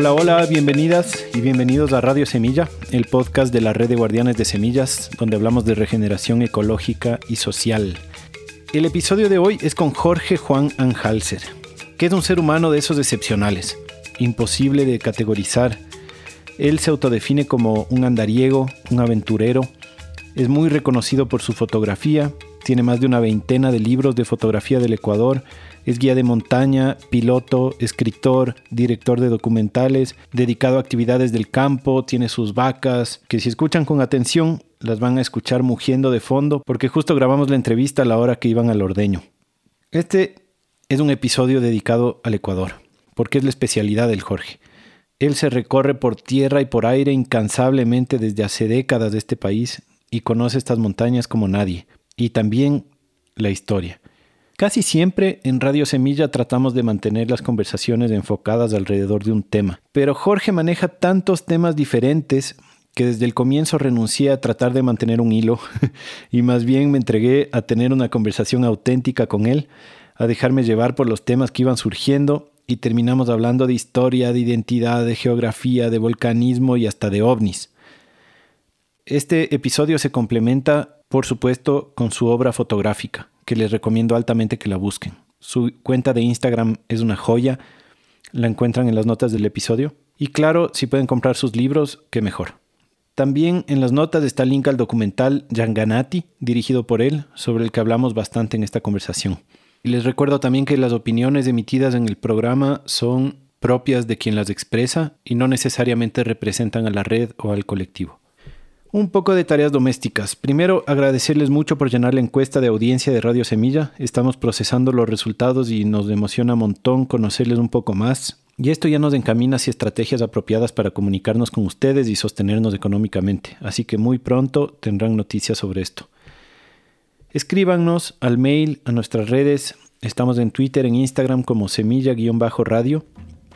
Hola, hola, bienvenidas y bienvenidos a Radio Semilla, el podcast de la red de guardianes de semillas, donde hablamos de regeneración ecológica y social. El episodio de hoy es con Jorge Juan Anhalser, que es un ser humano de esos excepcionales, imposible de categorizar. Él se autodefine como un andariego, un aventurero, es muy reconocido por su fotografía, tiene más de una veintena de libros de fotografía del Ecuador, es guía de montaña, piloto, escritor, director de documentales, dedicado a actividades del campo, tiene sus vacas, que si escuchan con atención las van a escuchar mugiendo de fondo, porque justo grabamos la entrevista a la hora que iban al ordeño. Este es un episodio dedicado al Ecuador, porque es la especialidad del Jorge. Él se recorre por tierra y por aire incansablemente desde hace décadas de este país y conoce estas montañas como nadie, y también la historia. Casi siempre en Radio Semilla tratamos de mantener las conversaciones enfocadas alrededor de un tema, pero Jorge maneja tantos temas diferentes que desde el comienzo renuncié a tratar de mantener un hilo y más bien me entregué a tener una conversación auténtica con él, a dejarme llevar por los temas que iban surgiendo y terminamos hablando de historia, de identidad, de geografía, de volcanismo y hasta de ovnis. Este episodio se complementa, por supuesto, con su obra fotográfica que les recomiendo altamente que la busquen. Su cuenta de Instagram es una joya, la encuentran en las notas del episodio. Y claro, si pueden comprar sus libros, qué mejor. También en las notas está el link al documental Yanganati, dirigido por él, sobre el que hablamos bastante en esta conversación. Y les recuerdo también que las opiniones emitidas en el programa son propias de quien las expresa y no necesariamente representan a la red o al colectivo. Un poco de tareas domésticas. Primero, agradecerles mucho por llenar la encuesta de audiencia de Radio Semilla. Estamos procesando los resultados y nos emociona un montón conocerles un poco más. Y esto ya nos encamina hacia estrategias apropiadas para comunicarnos con ustedes y sostenernos económicamente. Así que muy pronto tendrán noticias sobre esto. Escríbanos al mail, a nuestras redes. Estamos en Twitter, en Instagram como semilla-radio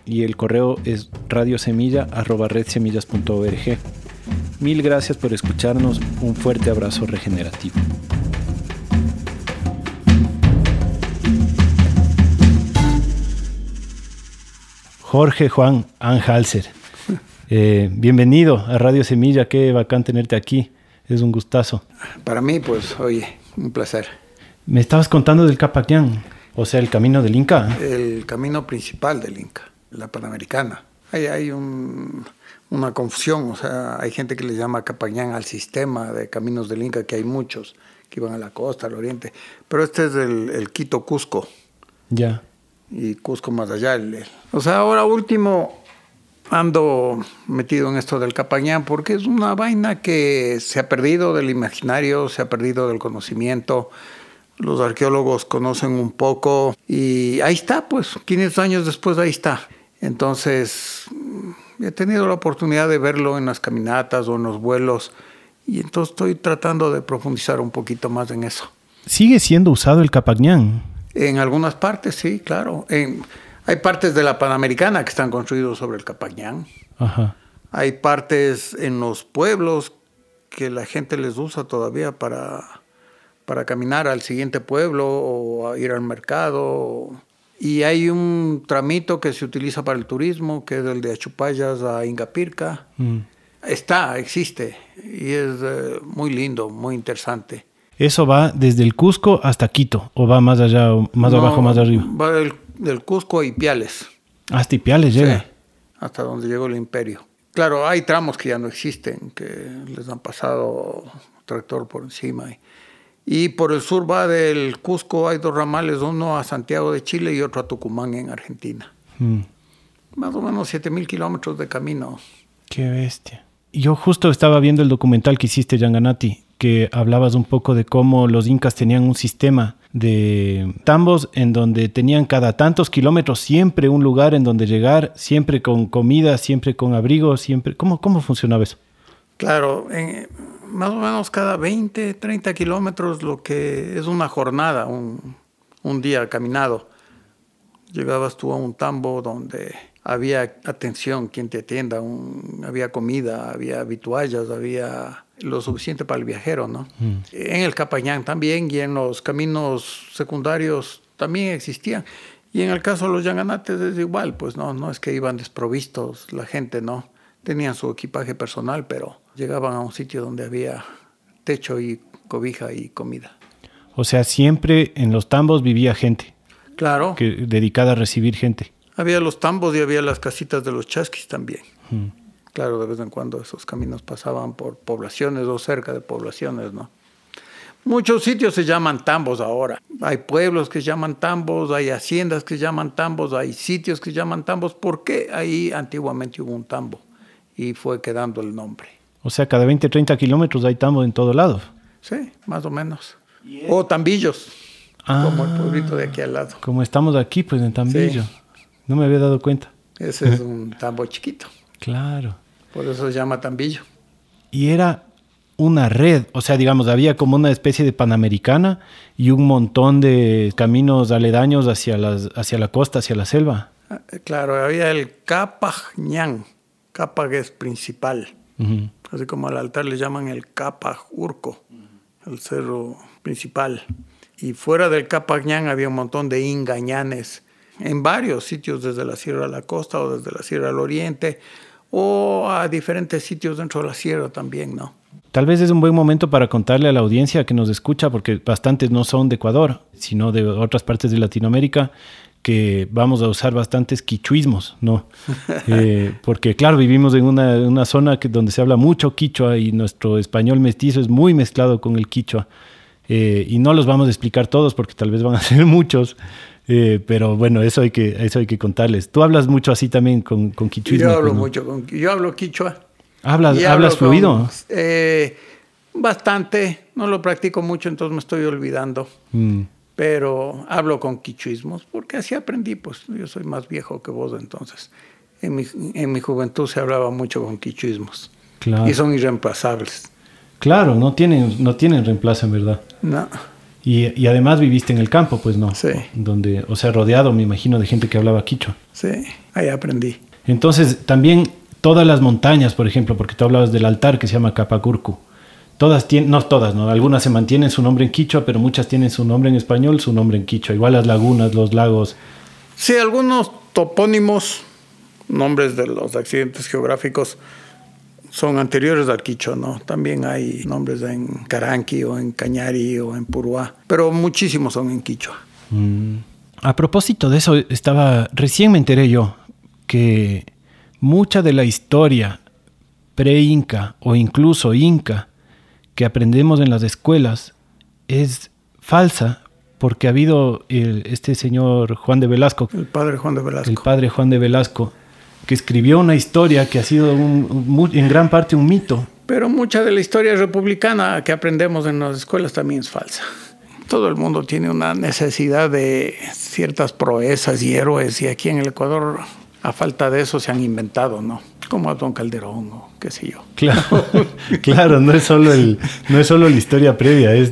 y el correo es radiosemilla.redsemillas.org. Mil gracias por escucharnos. Un fuerte abrazo regenerativo. Jorge Juan Anhalser. Eh, bienvenido a Radio Semilla, qué bacán tenerte aquí. Es un gustazo. Para mí, pues, oye, un placer. Me estabas contando del Capaquián, o sea, el camino del Inca. El camino principal del Inca, la Panamericana. Ahí hay un, una confusión, o sea, hay gente que le llama Capañán al sistema de caminos del Inca, que hay muchos que iban a la costa, al oriente, pero este es el, Quito Cusco. Ya. Y Cusco más allá. o sea, ahora último ando metido en esto del Capañán porque es una vaina que se ha perdido del imaginario, se ha perdido del conocimiento. Los arqueólogos conocen un poco y ahí está, pues 500 años después ahí está. Entonces, he tenido la oportunidad de verlo en las caminatas o en los vuelos y entonces estoy tratando de profundizar un poquito más en eso. ¿Sigue siendo usado el Capañán? En algunas partes, sí, claro. hay partes de la Panamericana que están construidos sobre el Capañán. Hay partes en los pueblos que la gente les usa todavía para, para caminar al siguiente pueblo o a ir al mercado. Y hay un tramito que se utiliza para el turismo, que es el de Achupayas a Ingapirca. Mm. Está, existe, y es eh, muy lindo, muy interesante. ¿Eso va desde el Cusco hasta Quito? ¿O va más allá, más abajo, más arriba? Va del, Cusco a Ipiales. Hasta Ipiales llega. Sí, hasta donde llegó el imperio. Claro, hay tramos que ya no existen, que les han pasado tractor por encima. Y, y por el sur va del Cusco, hay dos ramales, uno a Santiago de Chile y otro a Tucumán en Argentina. Mm. Más o menos 7000 kilómetros de camino. Qué bestia. Yo justo estaba viendo el documental que hiciste, Yanganati, que hablabas un poco de cómo los incas tenían un sistema de tambos en donde tenían cada tantos kilómetros siempre un lugar en donde llegar, siempre con comida, siempre con abrigo, siempre... ¿Cómo, cómo funcionaba eso? Claro, en, más o menos cada 20, 30 kilómetros, lo que es una jornada, un, un día caminado. Llegabas tú a un tambo donde había atención, quien te atienda, había comida, había habituallas, había lo suficiente para el viajero, ¿no? Mm. En el Capañán también y en los caminos secundarios también existían. Y en el caso de los yanganates es igual, pues no, no es que iban desprovistos la gente, no. Tenían su equipaje personal, pero llegaban a un sitio donde había techo y cobija y comida. O sea, siempre en los tambos vivía gente. Claro. Que, dedicada a recibir gente. Había los tambos y había las casitas de los chasquis también. Claro, de vez en cuando esos caminos pasaban por poblaciones o cerca de poblaciones, ¿no? Muchos sitios se llaman tambos ahora. Hay pueblos que se llaman tambos, hay haciendas que se llaman tambos, hay sitios que se llaman tambos, porque ahí antiguamente hubo un tambo y fue quedando el nombre. O sea, cada 20, 30 kilómetros hay tambos en todo lado. Sí, más o menos. O tambillos, como el ah, pueblito de aquí al lado. Como estamos aquí, pues en Tambillo. No me había dado cuenta. Ese es un tambo chiquito. Claro. Por eso se llama Tambillo. Y era una red, o sea, digamos, había como una especie de panamericana y un montón de caminos aledaños hacia, las, hacia la costa, hacia la selva. Ah, claro, había el Capaj es principal, así como al altar le llaman el Capaj Urco, el cerro principal. Y fuera del Capajñán había un montón de ingañanes en varios sitios, desde la sierra a la costa o desde la sierra al oriente, o a diferentes sitios dentro de la sierra también, ¿no? Tal vez es un buen momento para contarle a la audiencia que nos escucha, porque bastantes no son de Ecuador, sino de otras partes de Latinoamérica, que vamos a usar bastantes quichuismos, ¿no? Eh, porque claro, vivimos en una, zona que, donde se habla mucho quichua y nuestro español mestizo es muy mezclado con el quichua. Eh, y no los vamos a explicar todos porque tal vez van a ser muchos, eh, pero bueno, eso hay, que, eso hay que contarles. Tú hablas mucho así también con, con quichuismo. Yo hablo mucho, con, yo hablo quichua. ¿Hablas, ¿hablas fluido? Eh, bastante, no lo practico mucho, entonces me estoy olvidando. Mm. Pero hablo con quichuismos, porque así aprendí, pues yo soy más viejo que vos, entonces. En mi, en mi juventud se hablaba mucho con quichuismos. Claro. Y son irreemplazables. Claro, no tienen, no tienen reemplazo en verdad. No. Y, y, además viviste en el campo, pues no. Sí. Donde, o sea, rodeado, me imagino, de gente que hablaba quichua. Sí, ahí aprendí. Entonces, también todas las montañas, por ejemplo, porque tú hablabas del altar que se llama Capacurcu. Todas tienen, no todas, ¿no? Algunas se mantienen su nombre en quichua, pero muchas tienen su nombre en español, su nombre en quichua. Igual las lagunas, los lagos. Sí, algunos topónimos, nombres de los accidentes geográficos, son anteriores al quichua, ¿no? También hay nombres en Caranqui o en Cañari o en Puruá, pero muchísimos son en quichua. Mm. A propósito de eso, estaba, recién me enteré yo que mucha de la historia pre-inca o incluso inca que aprendemos en las escuelas es falsa porque ha habido este señor Juan de Velasco. El padre Juan de Velasco. El padre Juan de Velasco que escribió una historia que ha sido en gran parte un mito. Pero mucha de la historia republicana que aprendemos en las escuelas también es falsa. Todo el mundo tiene una necesidad de ciertas proezas y héroes y aquí en el Ecuador a falta de eso se han inventado, ¿no? Como a Don Calderón o qué sé yo. Claro, claro no, es solo el, no es solo la historia previa, es,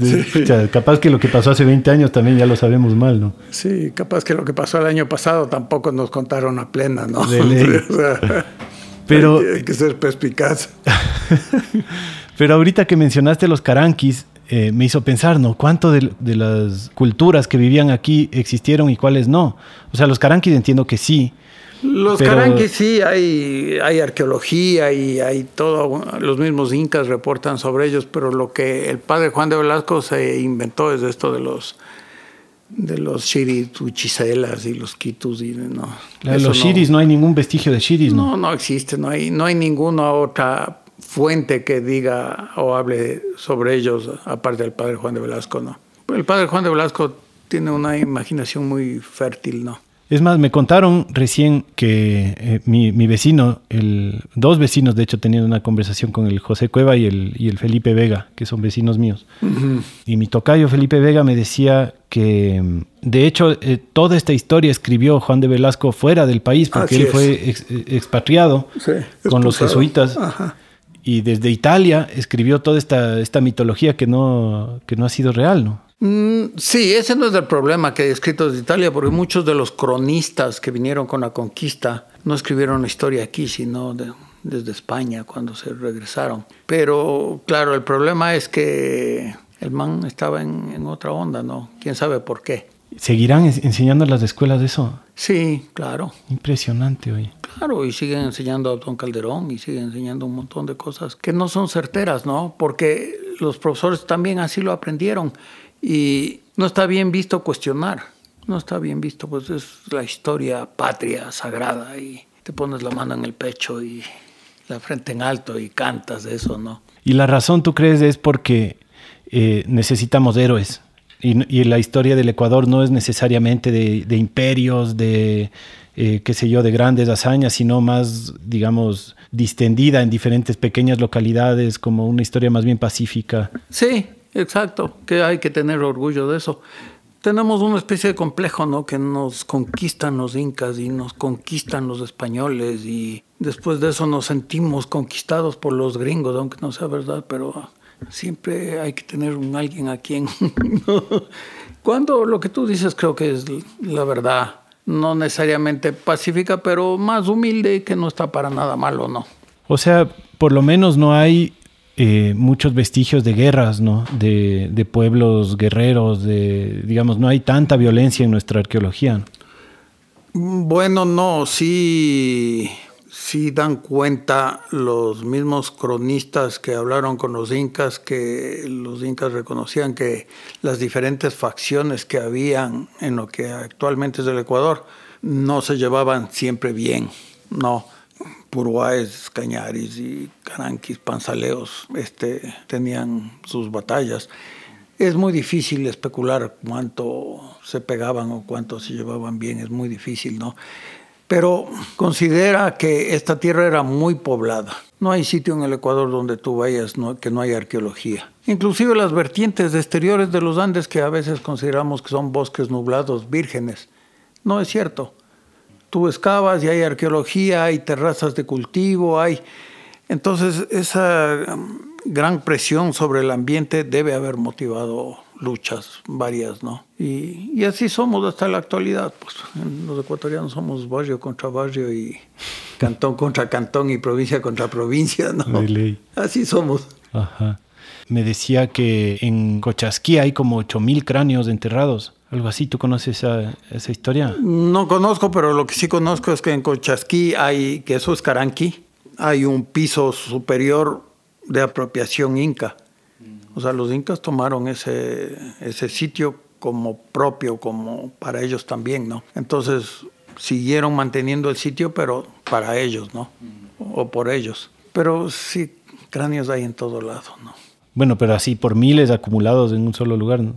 capaz que lo que pasó hace 20 años también ya lo sabemos mal, ¿no? Sí, capaz que lo que pasó el año pasado tampoco nos contaron a plena, ¿no? Pero, hay, que, ser perspicaz. Pero ahorita que mencionaste los caranquis, eh, me hizo pensar, ¿no? ¿Cuánto de, de, las culturas que vivían aquí existieron y cuáles no? O sea, los caranquis entiendo que sí, los caranquis sí, hay, hay arqueología y hay todo, los mismos incas reportan sobre ellos, pero lo que el padre Juan de Velasco se inventó es esto de los de los chirituchiselas y los quitus y no. los chiris no, hay ningún vestigio de chiris, ¿no? No, no existe, no hay, no hay ninguna otra fuente que diga o hable sobre ellos aparte del padre Juan de Velasco, no. El padre Juan de Velasco tiene una imaginación muy fértil, ¿no? Es más, me contaron recién que eh, mi, vecino, el, dos vecinos de hecho tenían una conversación con el José Cueva y el, y el Felipe Vega, que son vecinos míos. Y mi tocayo Felipe Vega me decía que, de hecho, eh, toda esta historia escribió Juan de Velasco fuera del país, porque él fue expatriado con los jesuitas. Y desde Italia escribió toda esta, esta mitología que no, que no ha sido real, ¿no? Mm, sí, ese no es el problema que he escrito de Italia, porque muchos de los cronistas que vinieron con la conquista no escribieron la historia aquí, sino desde España cuando se regresaron. Pero claro, el problema es que el man estaba en, otra onda, ¿no? ¿Quién sabe por qué? ¿Seguirán enseñando en las escuelas de eso? Sí, claro. Impresionante hoy. Claro, y siguen enseñando a Don Calderón y siguen enseñando un montón de cosas que no son certeras, ¿no? Porque los profesores también así lo aprendieron y no está bien visto cuestionar, no está bien visto, pues es la historia patria sagrada y te pones la mano en el pecho y la frente en alto y cantas de eso, ¿no? Y la razón, tú crees, es porque eh, necesitamos héroes. Y, la historia del Ecuador no es necesariamente de, imperios, de, eh, qué sé yo, de grandes hazañas, sino más, digamos, distendida en diferentes pequeñas localidades, como una historia más bien pacífica. Sí, exacto, que hay que tener orgullo de eso. Tenemos una especie de complejo, ¿no? Que nos conquistan los incas y nos conquistan los españoles y después de eso nos sentimos conquistados por los gringos, aunque no sea verdad, pero siempre hay que tener un alguien a quien. Cuando lo que tú dices creo que es la verdad, no necesariamente pacífica, pero más humilde que no está para nada malo, ¿no? O sea, por lo menos no hay eh, muchos vestigios de guerras, ¿no? De, pueblos guerreros, de, digamos, no hay tanta violencia en nuestra arqueología. Bueno, no, sí sí dan cuenta los mismos cronistas que hablaron con los incas, que los incas reconocían que las diferentes facciones que habían en lo que actualmente es el Ecuador no se llevaban siempre bien, no. Puruáes, Cañaris y Caranquis, Panzaleos este, tenían sus batallas. Es muy difícil especular cuánto se pegaban o cuánto se llevaban bien, es muy difícil, ¿no? pero considera que esta tierra era muy poblada. No hay sitio en el Ecuador donde tú vayas que no haya arqueología. Inclusive las vertientes exteriores de los Andes que a veces consideramos que son bosques nublados, vírgenes. No es cierto. Tú excavas y hay arqueología, hay terrazas de cultivo, hay... Entonces esa um, gran presión sobre el ambiente debe haber motivado luchas varias, ¿no? Y, así somos hasta la actualidad, pues los ecuatorianos somos barrio contra barrio y cantón contra cantón y provincia contra provincia, ¿no? Así somos. Ajá. Me decía que en Cochasquí hay como 8000 cráneos enterrados. Algo así, ¿tú conoces esa, esa, historia? No conozco, pero lo que sí conozco es que en Cochasquí hay, que eso es Caranqui, hay un piso superior de apropiación inca. O sea, los incas tomaron ese, ese sitio como propio, como para ellos también, ¿no? Entonces siguieron manteniendo el sitio, pero para ellos, ¿no? O por ellos. Pero sí, cráneos hay en todo lado, ¿no? Bueno, pero así por miles acumulados en un solo lugar, ¿no?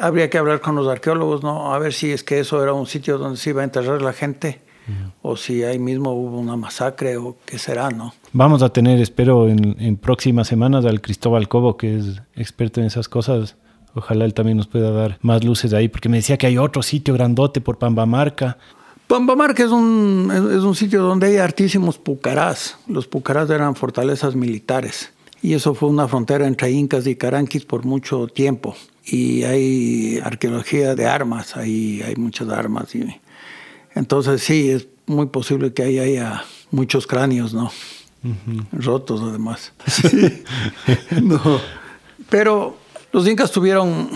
Habría que hablar con los arqueólogos, ¿no? A ver si es que eso era un sitio donde se iba a enterrar la gente o si ahí mismo hubo una masacre o qué será, ¿no? Vamos a tener, espero, en, próximas semanas al Cristóbal Cobo, que es experto en esas cosas. Ojalá él también nos pueda dar más luces ahí, porque me decía que hay otro sitio grandote por Pambamarca. Pambamarca es un, es un sitio donde hay hartísimos pucarás. Los pucarás eran fortalezas militares. Y eso fue una frontera entre incas y caranquis por mucho tiempo. Y hay arqueología de armas, ahí hay muchas armas. Y entonces sí, es muy posible que ahí haya muchos cráneos, ¿no? Rotos además. no. Pero los incas tuvieron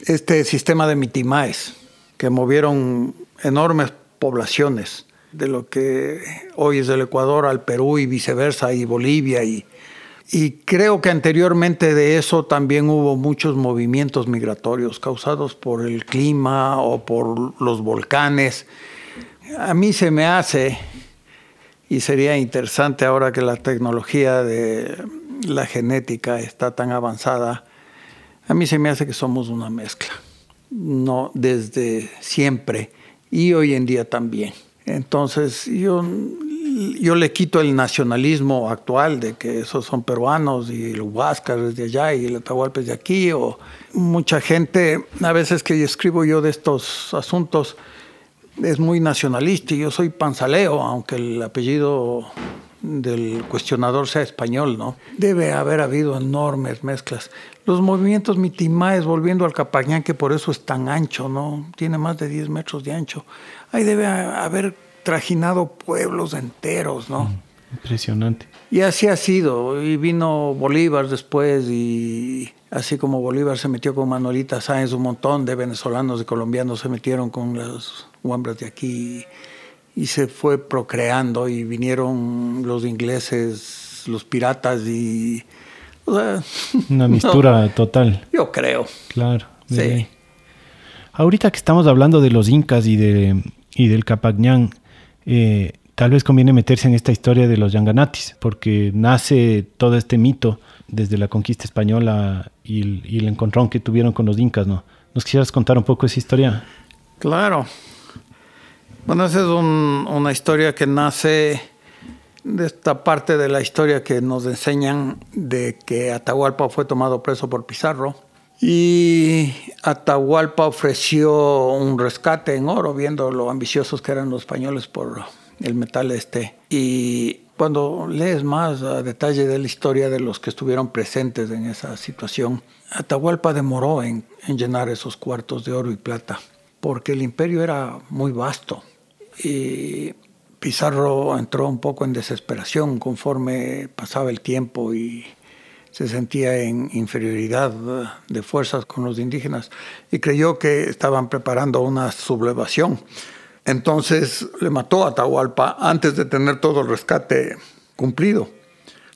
este sistema de mitimaes que movieron enormes poblaciones de lo que hoy es el Ecuador al Perú y viceversa y Bolivia y, y creo que anteriormente de eso también hubo muchos movimientos migratorios causados por el clima o por los volcanes a mí se me hace, y sería interesante ahora que la tecnología de la genética está tan avanzada, a mí se me hace que somos una mezcla, no desde siempre y hoy en día también. Entonces yo, yo le quito el nacionalismo actual de que esos son peruanos y el Huáscar es de allá y el Atahualpa es de aquí, o mucha gente, a veces que escribo yo de estos asuntos, es muy nacionalista y yo soy panzaleo, aunque el apellido del cuestionador sea español, ¿no? Debe haber habido enormes mezclas. Los movimientos mitimaes, volviendo al Capañán, que por eso es tan ancho, ¿no? Tiene más de 10 metros de ancho. Ahí debe haber trajinado pueblos enteros, ¿no? Impresionante. Y así ha sido. Y vino Bolívar después y así como Bolívar se metió con Manolita Sáenz, un montón de venezolanos y colombianos se metieron con las huambras de aquí y se fue procreando y vinieron los ingleses, los piratas y... Una mistura total. Yo creo. Claro. Sí. Ahorita que estamos hablando de los incas y, de, y del Capagñán, eh, tal vez conviene meterse en esta historia de los Yanganatis, porque nace todo este mito desde la conquista española y el, encontrón que tuvieron con los incas, ¿no? ¿Nos quisieras contar un poco esa historia? Claro. Bueno, esa es una historia que nace de esta parte de la historia que nos enseñan de que Atahualpa fue tomado preso por Pizarro y Atahualpa ofreció un rescate en oro, viendo lo ambiciosos que eran los españoles por el metal este. Y cuando lees más a detalle de la historia de los que estuvieron presentes en esa situación, Atahualpa demoró en, en llenar esos cuartos de oro y plata, porque el imperio era muy vasto. Y Pizarro entró un poco en desesperación conforme pasaba el tiempo y se sentía en inferioridad de fuerzas con los indígenas y creyó que estaban preparando una sublevación entonces le mató a Atahualpa antes de tener todo el rescate cumplido.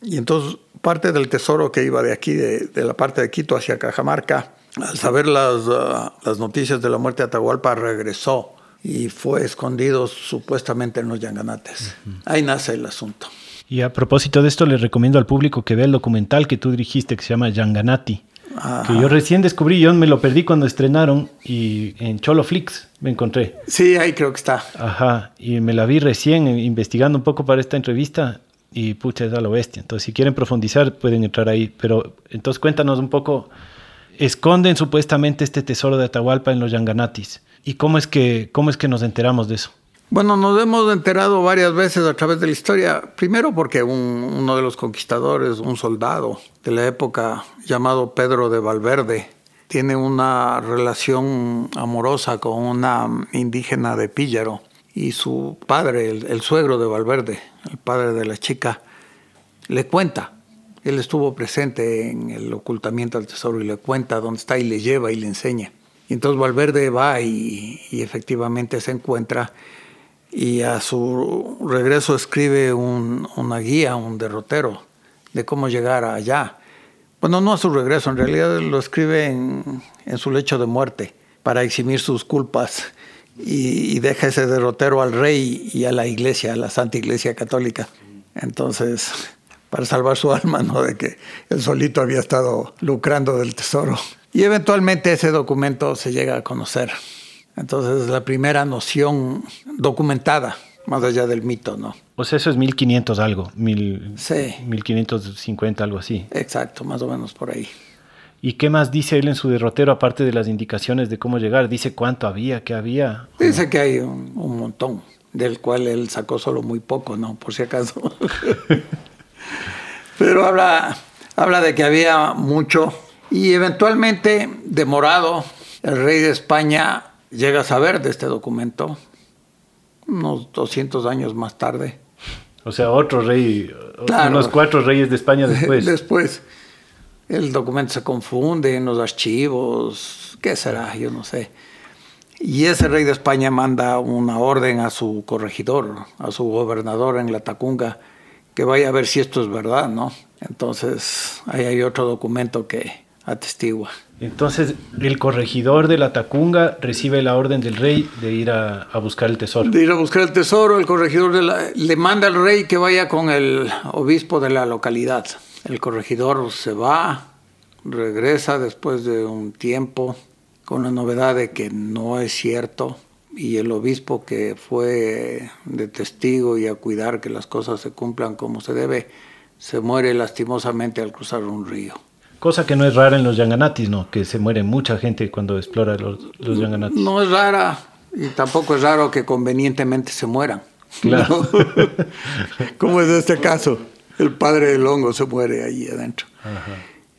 Y entonces parte del tesoro que iba de aquí, de, la parte de Quito hacia Cajamarca, al saber las, uh, las noticias de la muerte de Atahualpa, regresó y fue escondido supuestamente en los Yanganates. Ahí nace el asunto. Y a propósito de esto, les recomiendo al público que vea el documental que tú dirigiste que se llama Yanganati que yo recién descubrí, yo me lo perdí cuando estrenaron y en Cholo Flix me encontré. Sí, ahí creo que está. Ajá, y me la vi recién eh, investigando un poco para esta entrevista y pucha, es a lo bestia. Entonces, si quieren profundizar, pueden entrar ahí. Pero entonces cuéntanos un poco, esconden supuestamente este tesoro de Atahualpa en los Yanganatis. ¿Y cómo es que, cómo es que nos enteramos de eso? Bueno, nos hemos enterado varias veces a través de la historia. Primero porque uno de los conquistadores, un soldado de la época llamado Pedro de Valverde, tiene una relación amorosa con una indígena de Píllaro y su padre, el, suegro de Valverde, el padre de la chica, le cuenta. Él estuvo presente en el ocultamiento del tesoro y le cuenta dónde está y le lleva y le enseña. Y entonces Valverde va y efectivamente se encuentra y a su regreso escribe una guía, un derrotero de cómo llegar allá. Bueno, no a su regreso, en realidad lo escribe en, su lecho de muerte para eximir sus culpas y, deja ese derrotero al rey y a la iglesia, a la Santa Iglesia Católica. Entonces, para salvar su alma, ¿no? De que él solito había estado lucrando del tesoro. Y eventualmente ese documento se llega a conocer. Entonces, la primera noción documentada, más allá del mito, ¿no? O sea, eso es 1500 algo, mil, sí. 1550, algo así. Exacto, más o menos por ahí. ¿Y qué más dice él en su derrotero, aparte de las indicaciones de cómo llegar? ¿Dice cuánto había, qué había? Dice que hay un, un montón, del cual él sacó solo muy poco, ¿no? Por si acaso. Pero habla, habla de que había mucho y eventualmente, demorado, el rey de España llega a saber de este documento unos 200 años más tarde. O sea, otro rey, unos cuatro reyes de España después. después. El documento se confunde en los archivos, ¿qué será? Yo no sé. Y ese rey de España manda una orden a su corregidor, a su gobernador en la Tacunga, que vaya a ver si esto es verdad, ¿no? Entonces, ahí hay otro documento que atestigua. Entonces, el corregidor de la Tacunga recibe la orden del rey de ir a, buscar el tesoro. De ir a buscar el tesoro, el corregidor le manda al rey que vaya con el obispo de la localidad. El corregidor se va, regresa después de un tiempo con la novedad de que no es cierto y el obispo que fue de testigo y a cuidar que las cosas se cumplan como se debe, se muere lastimosamente al cruzar un río. Cosa que no es rara en los Yanganatis, ¿no? Que se muere mucha gente cuando explora los, los Yanganatis. No es rara y tampoco es raro que convenientemente se mueran. Claro. Como es este caso, el padre del hongo se muere allí adentro.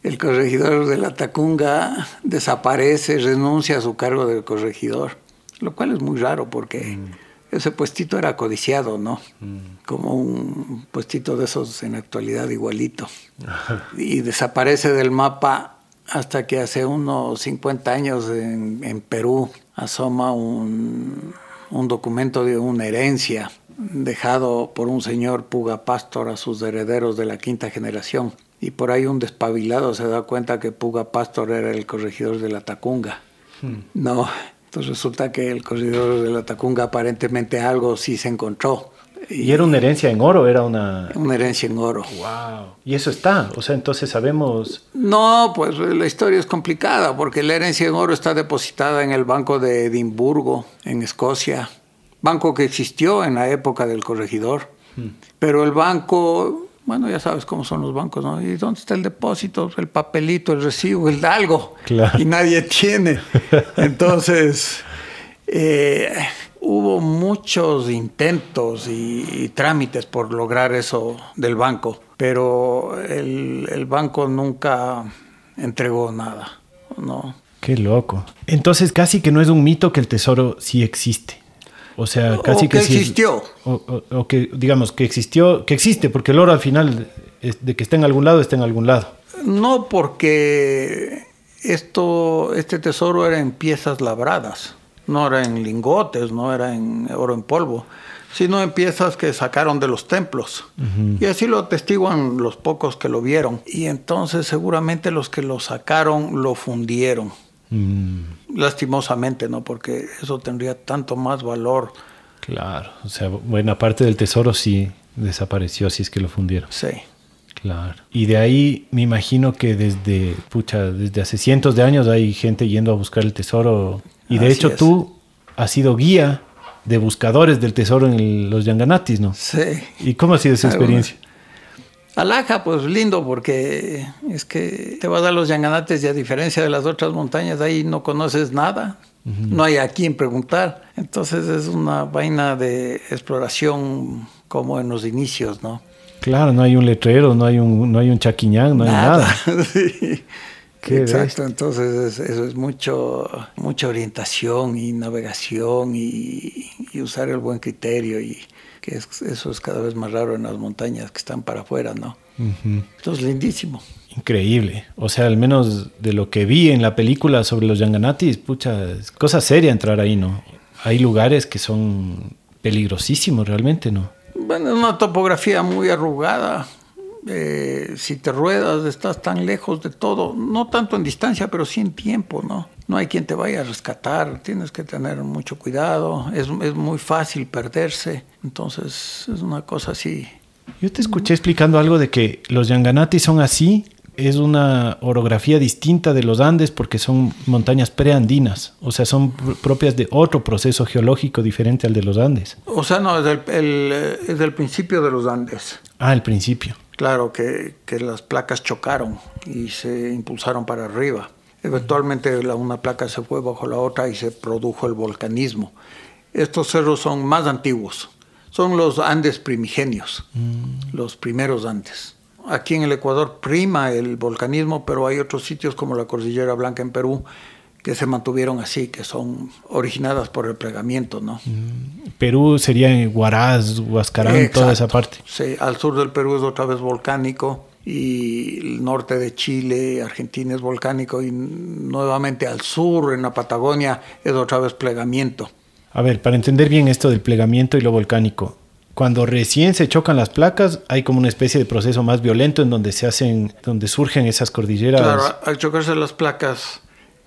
El corregidor de la Tacunga desaparece, renuncia a su cargo de corregidor, lo cual es muy raro porque mm. Ese puestito era codiciado, ¿no? Mm. Como un puestito de esos en actualidad igualito. y desaparece del mapa hasta que hace unos 50 años en, Perú asoma un, un, documento de una herencia dejado por un señor Puga Pastor a sus herederos de la quinta generación. Y por ahí un despabilado se da cuenta que Puga Pastor era el corregidor de la Tacunga. Hmm. No, entonces resulta que el corredor de la Tacunga aparentemente algo sí se encontró. ¿Y, era una herencia en oro? Era una... Una herencia en oro. ¡Wow! ¿Y eso está? O sea, entonces sabemos... No, pues la historia es complicada porque la herencia en oro está depositada en el Banco de Edimburgo, en Escocia. Banco que existió en la época del corregidor. Hmm. Pero el banco bueno, ya sabes cómo son los bancos, ¿no? ¿Y dónde está el depósito? El papelito, el recibo, el algo. Claro. Y nadie tiene. Entonces, eh, hubo muchos intentos y, trámites por lograr eso del banco, pero el, el banco nunca entregó nada, ¿no? Qué loco. Entonces, casi que no es un mito que el tesoro sí existe. O sea, casi que, existió. o, que, digamos, que existió, que existe, porque el oro al final, de que está en algún lado, está en algún lado. No, porque esto, este tesoro era en piezas labradas, no era en lingotes, no era en oro en polvo, sino en piezas que sacaron de los templos. Y así lo atestiguan los pocos que lo vieron. Y entonces seguramente los que lo sacaron lo fundieron. Mm. Lastimosamente, ¿no? Porque eso tendría tanto más valor. Claro, o sea, buena parte del tesoro sí desapareció, así es que lo fundieron. Sí. Claro. Y de ahí me imagino que desde, pucha, desde hace cientos de años hay gente yendo a buscar el tesoro. Y de hecho tú has sido guía de buscadores del tesoro en los Yanganatis, ¿no? Sí. ¿Y cómo ha sido esa experiencia? Alaja, pues lindo, porque es que te vas a los Yanganates y a diferencia de las otras montañas, ahí no conoces nada, no hay a quién preguntar. Entonces es una vaina de exploración como en los inicios, ¿no? Claro, no hay un letrero, no hay un, no hay un chaquiñán, no hay nada. sí. Exacto, entonces eso es mucho, mucha orientación y navegación y, y usar el buen criterio y que eso es cada vez más raro en las montañas que están para afuera, ¿no? Entonces, lindísimo. Increíble. O sea, al menos de lo que vi en la película sobre los Yanganatis, pucha, es cosa seria entrar ahí, ¿no? Hay lugares que son peligrosísimos realmente, ¿no? Bueno, es una topografía muy arrugada, eh, si te ruedas, estás tan lejos de todo, no tanto en distancia, pero sí en tiempo, ¿no? No hay quien te vaya a rescatar, tienes que tener mucho cuidado, es, es muy fácil perderse, entonces es una cosa así. Yo te escuché explicando algo de que los Yanganati son así, es una orografía distinta de los Andes porque son montañas preandinas, o sea, son propias de otro proceso geológico diferente al de los Andes. O sea, no, es el, es del principio de los Andes. Ah, el principio. Claro, que, las placas chocaron y se impulsaron para arriba. Eventualmente una placa se fue bajo la otra y se produjo el volcanismo. Estos cerros son más antiguos, son los Andes primigenios, mm. los primeros Andes. Aquí en el Ecuador prima el volcanismo, pero hay otros sitios como la Cordillera Blanca en Perú que se mantuvieron así, que son originadas por el plegamiento, ¿no? Mm. Perú sería en Huaraz, Huascarán, toda esa parte. Sí, al sur del Perú es otra vez volcánico y el norte de Chile, Argentina es volcánico y nuevamente al sur, en la Patagonia, es otra vez plegamiento. A ver, para entender bien esto del plegamiento y lo volcánico, cuando recién se chocan las placas, hay como una especie de proceso más violento en donde se hacen, donde surgen esas cordilleras. Claro, al chocarse las placas,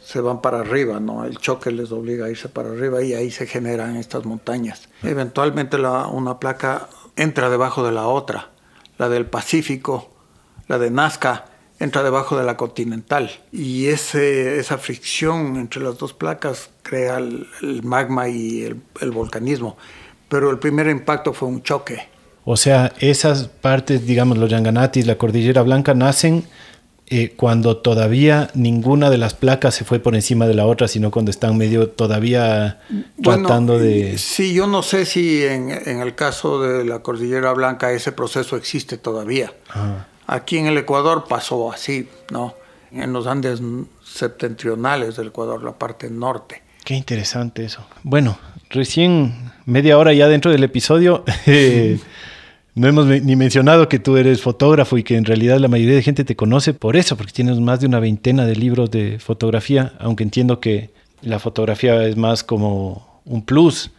se van para arriba, ¿no? El choque les obliga a irse para arriba y ahí se generan estas montañas. Eventualmente la, una placa entra debajo de la otra, la del Pacífico, la de Nazca, entra debajo de la continental y ese, esa fricción entre las dos placas crea el, magma y el, el, volcanismo. Pero el primer impacto fue un choque. O sea, esas partes, digamos, los Yanganatis, la Cordillera Blanca, nacen eh, cuando todavía ninguna de las placas se fue por encima de la otra, sino cuando están medio todavía tratando de... Sí, yo no sé si en, el caso de la Cordillera Blanca ese proceso existe todavía. Aquí en el Ecuador pasó así, ¿no? En los Andes septentrionales del Ecuador, la parte norte. Qué interesante eso. Bueno, recién media hora ya dentro del episodio, eh, no hemos ni mencionado que tú eres fotógrafo y que en realidad la mayoría de gente te conoce por eso, porque tienes más de una veintena de libros de fotografía, aunque entiendo que la fotografía es más como un plus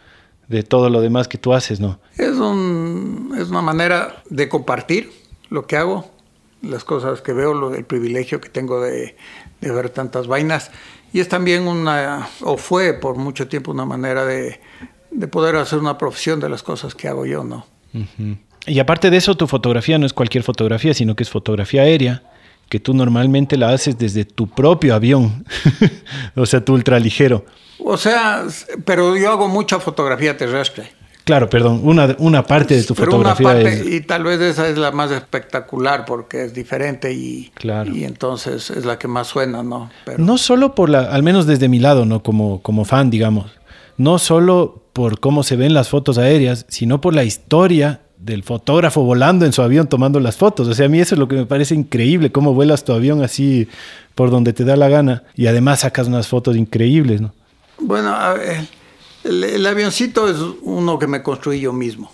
de todo lo demás que tú haces, ¿no? Es, un, es una manera de compartir lo que hago, las cosas que veo, lo, el privilegio que tengo de, de ver tantas vainas. Y es también una, o fue por mucho tiempo una manera de, de poder hacer una profesión de las cosas que hago yo, ¿no? Y aparte de eso, tu fotografía no es cualquier fotografía, sino que es fotografía aérea, que tú normalmente la haces desde tu propio avión, o sea, tu ultraligero. O sea, pero yo hago mucha fotografía terrestre. Claro, perdón, una, una parte de tu fotografía una parte, Y tal vez esa es la más espectacular porque es diferente y, claro. y entonces es la que más suena, ¿no? No solo por la, al menos desde mi lado, ¿no? Como, como fan, digamos. No solo por cómo se ven las fotos aéreas, sino por la historia del fotógrafo volando en su avión tomando las fotos. O sea, a mí eso es lo que me parece increíble, cómo vuelas tu avión así por donde te da la gana y además sacas unas fotos increíbles, ¿no? Bueno, el, avioncito es uno que me construí yo mismo.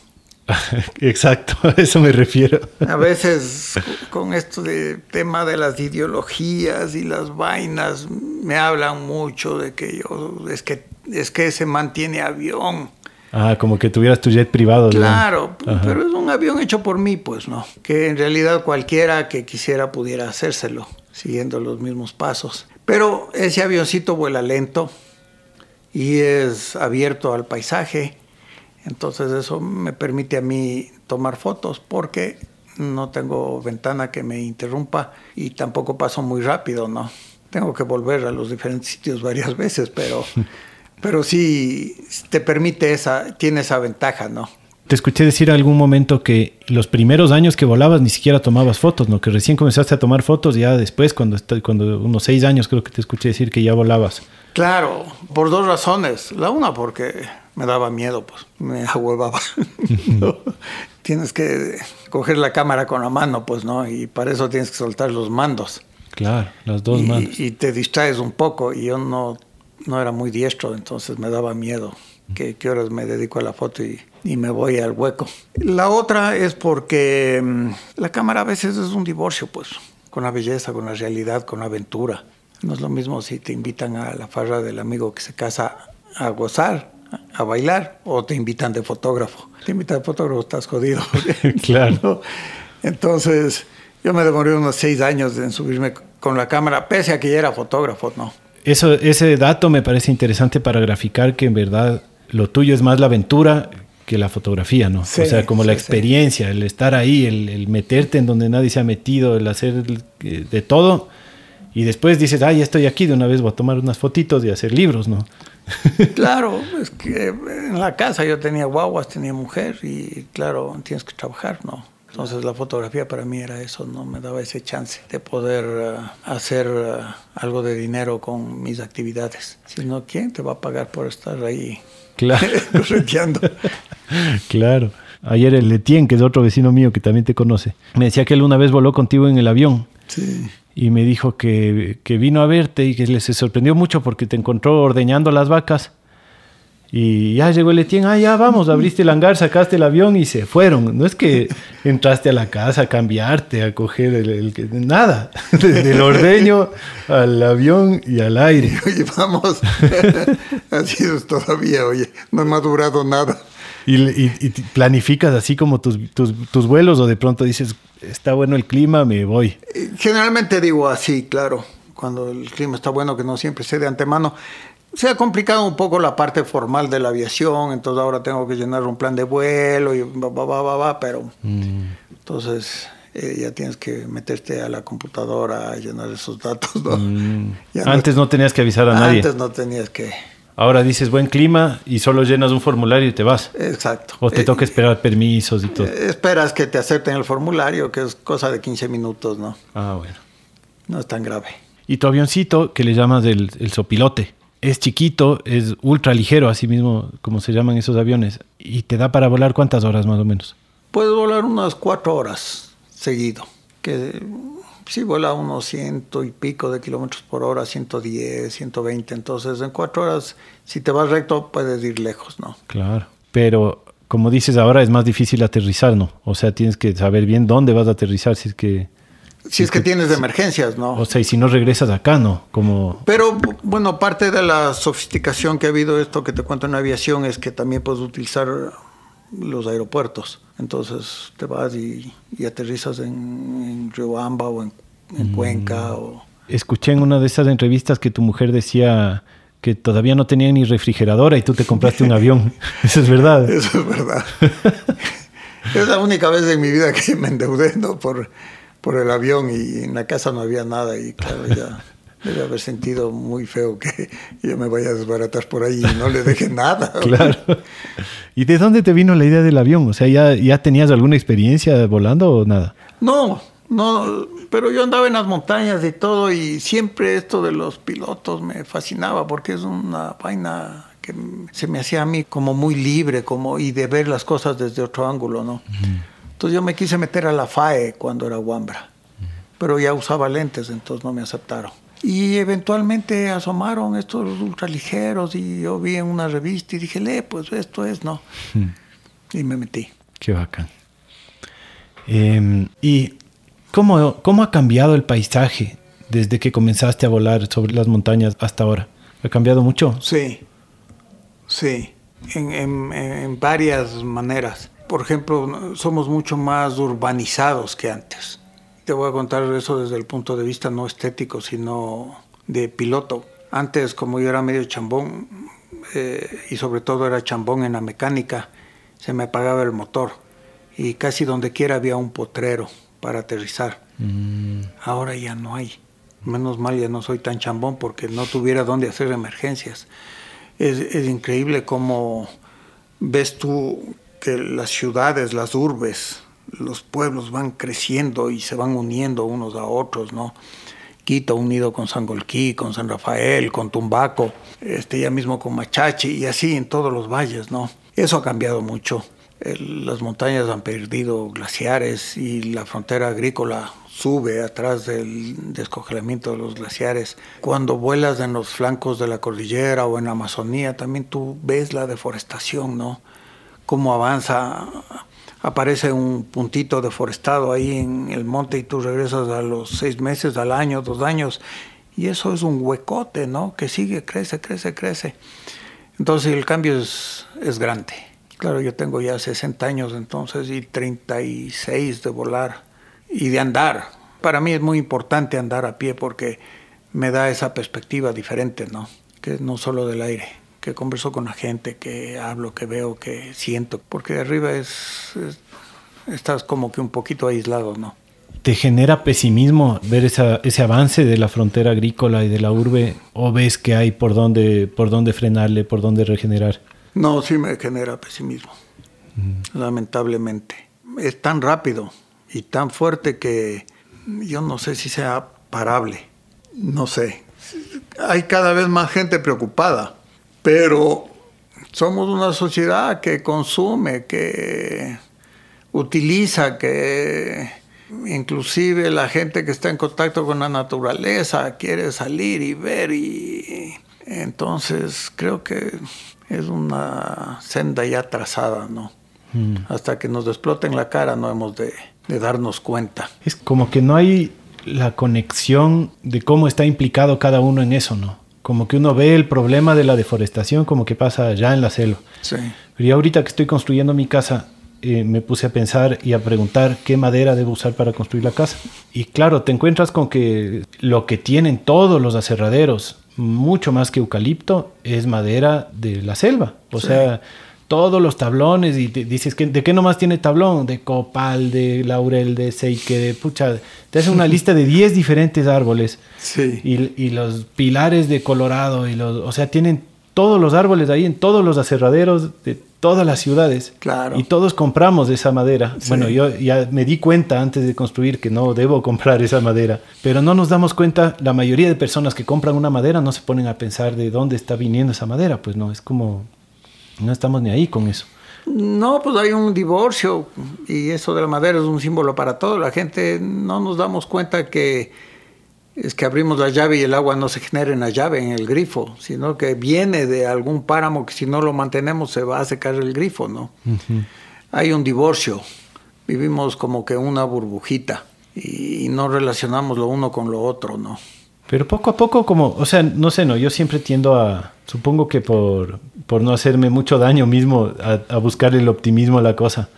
Exacto, a eso me refiero. A veces con esto de tema de las ideologías y las vainas me hablan mucho de que yo es que es que se mantiene avión Ah, como que tuvieras tu jet privado. Claro, pero es un avión hecho por mí, pues, ¿no? Que en realidad cualquiera que quisiera pudiera hacérselo, siguiendo los mismos pasos. Pero ese avioncito vuela lento y es abierto al paisaje, entonces eso me permite a mí tomar fotos porque no tengo ventana que me interrumpa y tampoco paso muy rápido, ¿no? Tengo que volver a los diferentes sitios varias veces, pero pero sí te permite esa, tiene esa ventaja, ¿no? Te escuché decir algún momento que los primeros años que volabas ni siquiera tomabas fotos, ¿no? Que recién comenzaste a tomar fotos ya después, cuando, cuando unos seis años creo que te escuché decir que ya volabas. Claro, por dos razones. La una porque me daba miedo, pues me ahuevaba. Tienes que coger la cámara con la mano, pues, ¿no? Y para eso tienes que soltar los mandos. Claro, las dos manos. Y te distraes un poco y yo no no era muy diestro, entonces me daba miedo que, qué horas me dedico a la foto y, y, me voy al hueco. La otra es porque mm, la cámara a veces es un divorcio, pues, con la belleza, con la realidad, con la aventura. No es lo mismo si te invitan a la farra del amigo que se casa a gozar, a bailar, o te invitan de fotógrafo. Te invitan de fotógrafo, estás jodido. claro. Entonces, yo me demoré unos seis años en subirme con la cámara, pese a que ya era fotógrafo, ¿no? Eso, ese dato me parece interesante para graficar que en verdad lo tuyo es más la aventura que la fotografía, ¿no? o sea, como la experiencia, el estar ahí, el, meterte en donde nadie se ha metido, el hacer eh, de todo. Y después dices, ah, ya estoy aquí, de una vez voy a tomar unas fotitos y hacer libros, ¿no? claro, es que en la casa yo tenía guaguas, tenía mujer y claro, tienes que trabajar, ¿no? Entonces la fotografía para mí era eso, no me daba ese chance de poder eh, hacer eh, algo de dinero con mis actividades. Si no, ¿quién te va a pagar por estar ahí claro. claro. Ayer el Letien, que es otro vecino mío que también te conoce, me decía que él una vez voló contigo en el avión. Sí. Y me dijo que, que vino a verte y que se sorprendió mucho porque te encontró ordeñando las vacas y ya llegó el Etienne, ah, ya vamos, abriste el hangar, sacaste el avión y se fueron. No es que entraste a la casa a cambiarte, a coger el, nada, del ordeño al avión y al aire. Oye, vamos, así es todavía, oye, no ha madurado nada. Y, planificas así como tus, tus, tus, vuelos o de pronto dices, está bueno el clima, me voy. Generalmente digo así, claro, cuando el clima está bueno, que no siempre sé de antemano se ha complicado un poco la parte formal de la aviación, entonces ahora tengo que llenar un plan de vuelo y va, va, va, va, pero mm. entonces eh, ya tienes que meterte a la computadora a llenar esos datos. ¿no? Mm. Antes no, tenías que avisar a nadie. Antes no tenías que... Ahora dices buen clima y solo llenas un formulario y te vas. Exacto. O te toca esperar permisos y todo. Eh, esperas que te acepten el formulario, que es cosa de 15 minutos, ¿no? Ah, bueno. No es tan grave. Y tu avioncito, que le llamas el, el sopilote es chiquito, es ultra ligero, así mismo como se llaman esos aviones, y te da para volar cuántas horas más o menos. Puedes volar unas cuatro horas seguido, que sí vuela a unos ciento y pico de kilómetros por hora, 110, 120. Entonces, en cuatro horas, si te vas recto, puedes ir lejos, ¿no? Claro. Pero, como dices ahora, es más difícil aterrizar, ¿no? O sea, tienes que saber bien dónde vas a aterrizar si es que... Si, es que, tienes de emergencias, ¿no? O sea, y si no regresas acá, ¿no? Como... Pero, bueno, parte de la sofisticación que ha habido esto que te cuento en aviación es que también puedes utilizar los aeropuertos. Entonces te vas y, aterrizas en, en Riobamba o en, mm. Cuenca. O... Escuché en una de esas entrevistas que tu mujer decía que todavía no tenía ni refrigeradora y tú te compraste un avión. Eso es verdad. Eso es verdad. es la única vez en mi vida que me endeudé por, por el avión y en la casa no había nada y claro, ya debe haber sentido muy feo que yo me vaya a desbaratar por ahí y no le deje nada. claro. ¿Y de dónde te vino la idea del avión? O sea, ¿ya, ya tenías alguna experiencia volando o nada? No, no, pero yo andaba en las montañas y todo y siempre esto de los pilotos me fascinaba porque es una vaina que se me hacía a mí como muy libre como y de ver las cosas desde otro ángulo, ¿no? Entonces yo me quise meter a la FAE cuando era Wambra, pero ya usaba lentes, entonces no me aceptaron. Y eventualmente asomaron estos ultraligeros y yo vi en una revista y dije, lee, pues esto es, ¿no? Hmm. Y me metí. Qué bacán. Em, ¿Y cómo, cómo ha cambiado el paisaje desde que comenzaste a volar sobre las montañas hasta ahora? ¿Ha cambiado mucho? Sí, sí, en, en, en varias maneras. Por ejemplo, somos mucho más urbanizados que antes. Te voy a contar eso desde el punto de vista no estético, sino de piloto. Antes, como yo era medio chambón, eh, y sobre todo era chambón en la mecánica, se me apagaba el motor y casi donde quiera había un potrero para aterrizar. Mm. Ahora ya no hay. Menos mal ya no soy tan chambón porque no tuviera dónde hacer emergencias. Es, es increíble cómo ves tú que las ciudades, las urbes, los pueblos van creciendo y se van uniendo unos a otros, ¿no? Quito unido con Sangolquí, con San Rafael, con Tumbaco, este, ya mismo con Machachi y así en todos los valles, ¿no? Eso ha cambiado mucho. las montañas han perdido glaciares y la frontera agrícola sube atrás del descongelamiento de los glaciares. Cuando vuelas en los flancos de la cordillera o en la Amazonía, también tú ves la deforestación, ¿no? Cómo avanza aparece un puntito deforestado ahí en el monte y tú regresas a los seis meses, al año, dos años, y eso es un huecote, ¿no? Que sigue, crece, crece, crece. Entonces el cambio es, es grande. Claro, yo tengo ya 60 años entonces y 36 de volar y de andar. Para mí es muy importante andar a pie porque me da esa perspectiva diferente, ¿no? Que no solo del aire que converso con la gente, que hablo, que veo, que siento, porque de arriba es, estás como que un poquito aislado, ¿no? ¿Te genera pesimismo ver esa, ese avance de la frontera agrícola y de la urbe o ves que hay por dónde, por dónde frenarle, por dónde regenerar? No, sí me genera pesimismo, mm. lamentablemente. Es tan rápido y tan fuerte que yo no sé si sea parable, no sé. Hay cada vez más gente preocupada pero somos una sociedad que consume, que utiliza, que inclusive la gente que está en contacto con la naturaleza quiere salir y ver y entonces creo que es una senda ya trazada, ¿no? Mm. Hasta que nos exploten la cara no hemos de, de darnos cuenta. Es como que no hay la conexión de cómo está implicado cada uno en eso, ¿no? Como que uno ve el problema de la deforestación como que pasa ya en la selva. Sí. Pero ahorita que estoy construyendo mi casa, eh, me puse a pensar y a preguntar qué madera debo usar para construir la casa. Y claro, te encuentras con que lo que tienen todos los aserraderos, mucho más que eucalipto, es madera de la selva. O sea, todos los tablones y dices, que, ¿de qué nomás tiene tablón? De copal, de laurel, de seique, de pucha. Te hace una lista de 10 diferentes árboles. Sí. Y, los pilares de Colorado, y los, o sea, tienen todos los árboles ahí en todos los aserraderos de todas las ciudades. Claro. Y todos compramos esa madera. Bueno, yo ya me di cuenta antes de construir que no debo comprar esa madera. Pero no nos damos cuenta, la mayoría de personas que compran una madera no se ponen a pensar de dónde está viniendo esa madera. Pues no, es como no estamos ni ahí con eso. No, pues hay un divorcio y eso de la madera es un símbolo para todo. La gente no nos damos cuenta que es que abrimos la llave y el agua no se genera en la llave, en el grifo, sino que viene de algún páramo que si no lo mantenemos se va a secar el grifo, ¿no? Hay un divorcio, vivimos como que una burbujita y no relacionamos lo uno con lo otro, ¿no? Pero poco a poco, como, o sea, no sé, no, yo siempre tiendo a, supongo que por, por no hacerme mucho daño mismo, a, buscar el optimismo a la cosa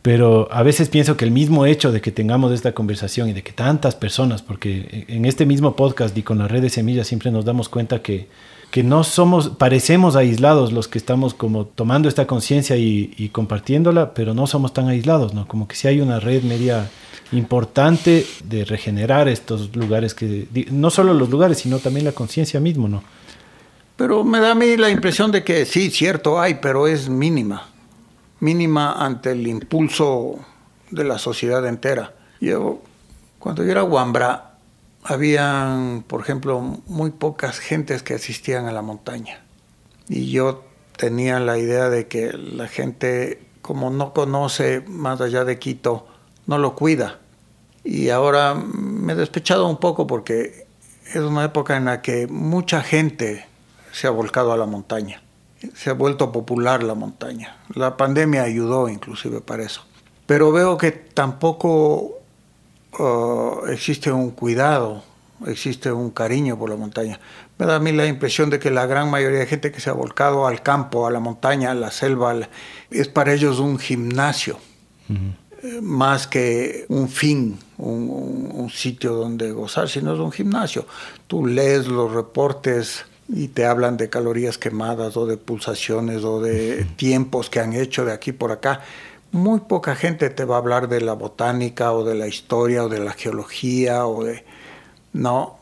pero a veces pienso que el mismo hecho de que tengamos esta conversación y de que tantas personas, porque en este mismo podcast y con la red de semillas siempre nos damos cuenta que, que no somos, parecemos aislados los que estamos como tomando esta conciencia y, compartiéndola, pero no somos tan aislados, ¿no? Como que si hay una red media importante de regenerar estos lugares, que no solo los lugares, sino también la conciencia mismo, ¿no? Pero me da a mí la impresión de que sí, cierto hay, pero es mínima mínima ante el impulso de la sociedad entera. Yo, cuando yo era Wambra, habían, por ejemplo, muy pocas gentes que asistían a la montaña. Y yo tenía la idea de que la gente, como no conoce más allá de Quito, no lo cuida. Y ahora me he despechado un poco porque es una época en la que mucha gente se ha volcado a la montaña se ha vuelto popular la montaña. La pandemia ayudó inclusive para eso. Pero veo que tampoco uh, existe un cuidado, existe un cariño por la montaña. Me da a mí la impresión de que la gran mayoría de gente que se ha volcado al campo, a la montaña, a la selva, es para ellos un gimnasio, eh, más que un fin, un, un sitio donde gozar, sino es un gimnasio. Tú lees los reportes y te hablan de calorías quemadas o de pulsaciones o de tiempos que han hecho de aquí por acá. Muy poca gente te va a hablar de la botánica o de la historia o de la geología o de... No,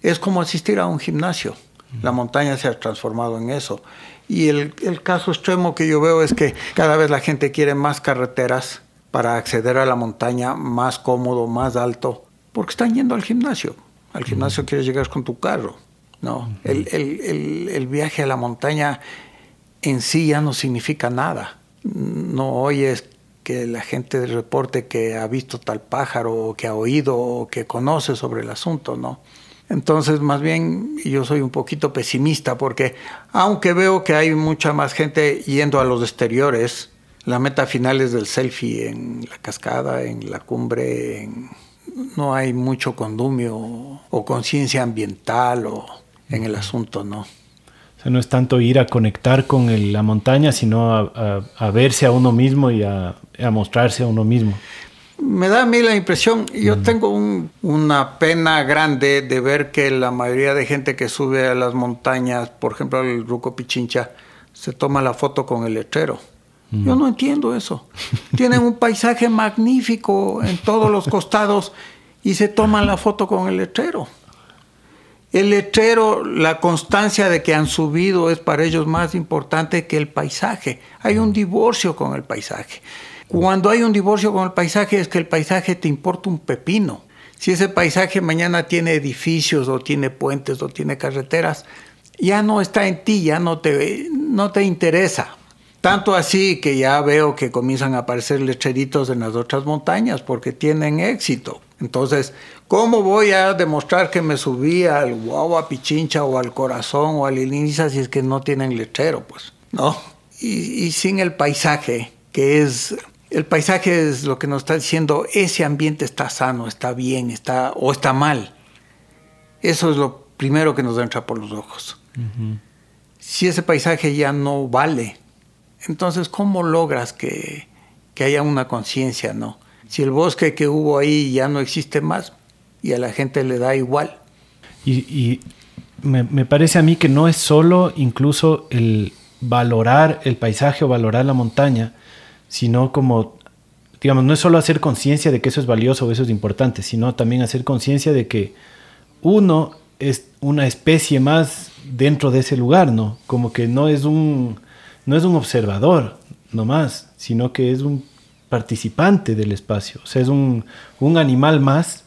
es como asistir a un gimnasio. La montaña se ha transformado en eso. Y el, el caso extremo que yo veo es que cada vez la gente quiere más carreteras para acceder a la montaña más cómodo, más alto, porque están yendo al gimnasio. Al gimnasio quieres llegar con tu carro. No, el, el, el, viaje a la montaña en sí ya no significa nada. No oyes que la gente reporte que ha visto tal pájaro, o que ha oído, o que conoce sobre el asunto, ¿no? Entonces, más bien, yo soy un poquito pesimista porque, aunque veo que hay mucha más gente yendo a los exteriores, la meta final es del selfie en la cascada, en la cumbre, no hay mucho condumio o conciencia ambiental o en el asunto, ¿no? O sea, no es tanto ir a conectar con la montaña, sino a, verse a uno mismo y a, mostrarse a uno mismo. Me da a mí la impresión, yo mm. tengo una pena grande de ver que la mayoría de gente que sube a las montañas, por ejemplo al Ruco Pichincha, se toma la foto con el letrero. Mm. Yo no entiendo eso. Tienen un paisaje magnífico en todos los costados y se toman la foto con el letrero. El letrero, la constancia de que han subido es para ellos más importante que el paisaje. Hay un divorcio con el paisaje. Cuando hay un divorcio con el paisaje es que el paisaje te importa un pepino. Si ese paisaje mañana tiene edificios o tiene puentes o tiene carreteras, ya no está en ti, ya no te, no te interesa. Tanto así que ya veo que comienzan a aparecer letreritos en las otras montañas porque tienen éxito. Entonces, ¿cómo voy a demostrar que me subí al Guagua Pichincha o al Corazón o al Iliniza si es que no tienen letrero? Pues, ¿no? Y, sin el paisaje, que es el paisaje es lo que nos está diciendo, ese ambiente está sano, está bien, está o está mal. Eso es lo primero que nos entra por los ojos. Si ese paisaje ya no vale, entonces ¿cómo logras que, que haya una conciencia, no? Si el bosque que hubo ahí ya no existe más y a la gente le da igual. Y, me, parece a mí que no es solo incluso el valorar el paisaje o valorar la montaña, sino como, digamos, no es solo hacer conciencia de que eso es valioso o eso es importante, sino también hacer conciencia de que uno es una especie más dentro de ese lugar, ¿no? Como que no es un, no es un observador nomás, sino que es un participante del espacio. O sea, es un, animal más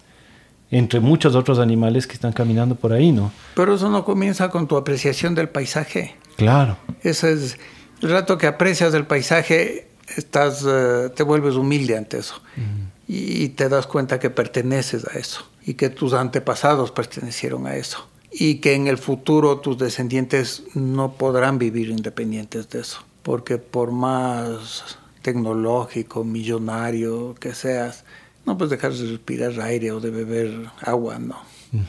entre muchos otros animales que están caminando por ahí, ¿no? Pero eso no comienza con tu apreciación del paisaje. Claro. Eso es, El rato que aprecias el paisaje, estás, eh, te vuelves humilde ante eso. Y te das cuenta que perteneces a eso y que tus antepasados pertenecieron a eso y que en el futuro tus descendientes no podrán vivir independientes de eso, porque por más tecnológico, millonario que seas, no puedes dejar de respirar aire o de beber agua, no.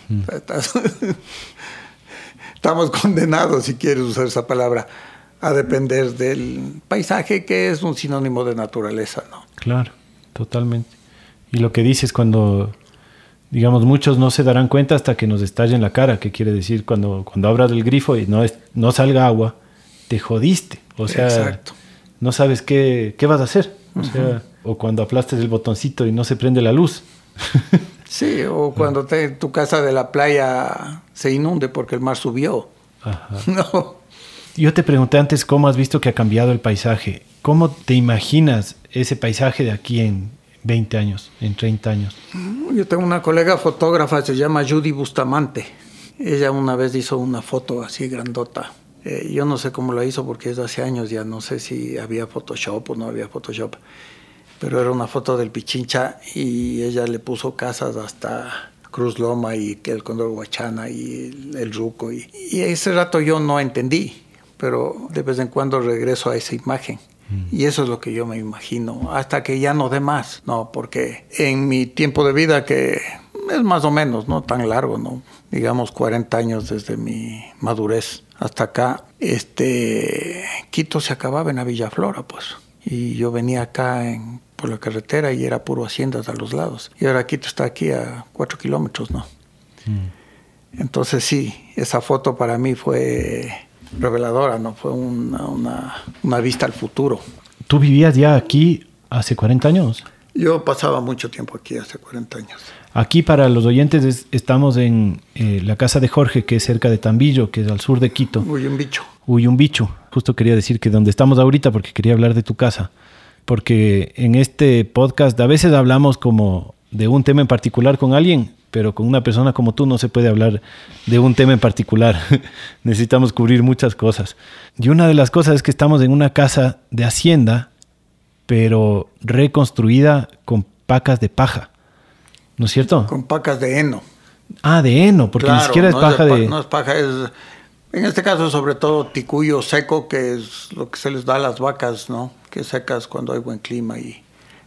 Estamos condenados, si quieres usar esa palabra, a depender del paisaje que es un sinónimo de naturaleza, ¿no? Claro, totalmente. Y lo que dices cuando, digamos, muchos no se darán cuenta hasta que nos estalle en la cara, que quiere decir cuando, cuando abras el grifo y no, es, no salga agua, te jodiste. O sea, no sabes qué, qué, vas a hacer. O sea, o cuando aplastes el botoncito y no se prende la luz. sí, o cuando te, tu casa de la playa se inunde porque el mar subió. Ajá. No. Yo te pregunté antes cómo has visto que ha cambiado el paisaje. ¿Cómo te imaginas ese paisaje de aquí en 20 años, en 30 años? Yo tengo una colega fotógrafa, se llama Judy Bustamante. Ella una vez hizo una foto así grandota. Eh, yo no sé cómo la hizo porque es de hace años ya, no sé si había Photoshop o no había Photoshop. Pero era una foto del Pichincha y ella le puso casas hasta Cruz Loma y el Condor Huachana y el, Ruco. Y, y ese rato yo no entendí pero de vez en cuando regreso a esa imagen. Y eso es lo que yo me imagino, hasta que ya no dé más, ¿no? Porque en mi tiempo de vida, que es más o menos, no tan largo, ¿no? Digamos 40 años desde mi madurez hasta acá, este, Quito se acababa en la Villaflora, pues. Y yo venía acá por la carretera y era puro haciendas a los lados. Y ahora Quito está aquí a 4 kilómetros, ¿no? Entonces sí, esa foto para mí fue reveladora, ¿no? Fue una, una, vista al futuro. ¿Tú vivías ya aquí hace 40 años? Yo pasaba mucho tiempo aquí hace 40 años. Aquí para los oyentes estamos en eh, la casa de Jorge, que es cerca de Tambillo, que es al sur de Quito. Uyumbicho. Uyumbicho. Justo quería decir que donde estamos ahorita, porque quería hablar de tu casa. Porque en este podcast a veces hablamos como de un tema en particular con alguien, pero con una persona como tú no se puede hablar de un tema en particular. Necesitamos cubrir muchas cosas. Y una de las cosas es que estamos en una casa de hacienda, pero reconstruida con pacas de paja. ¿No es cierto? Con pacas de heno. Ah, de heno, porque ni siquiera es paja de, No es paja, es... En este caso, sobre todo, ticuyo seco, que es lo que se les da a las vacas, ¿no? Que secas cuando hay buen clima y...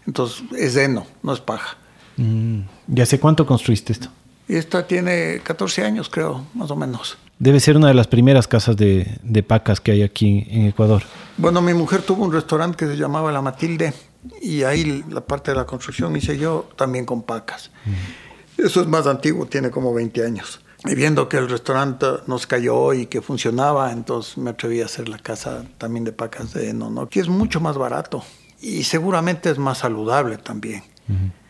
Entonces, es heno, no es paja. Mm. ¿Y hace cuánto construiste esto? Esta tiene 14 años, creo, más o menos. Debe ser una de las primeras casas de, de, pacas que hay aquí en Ecuador. Bueno, mi mujer tuvo un restaurante que se llamaba La Matilde y ahí la parte de la construcción hice yo también con pacas. Mm. Eso es más antiguo, tiene como 20 años. Y viendo que el restaurante nos cayó y que funcionaba, entonces me atreví a hacer la casa también de pacas de heno, ¿no? que es mucho más barato y seguramente es más saludable también.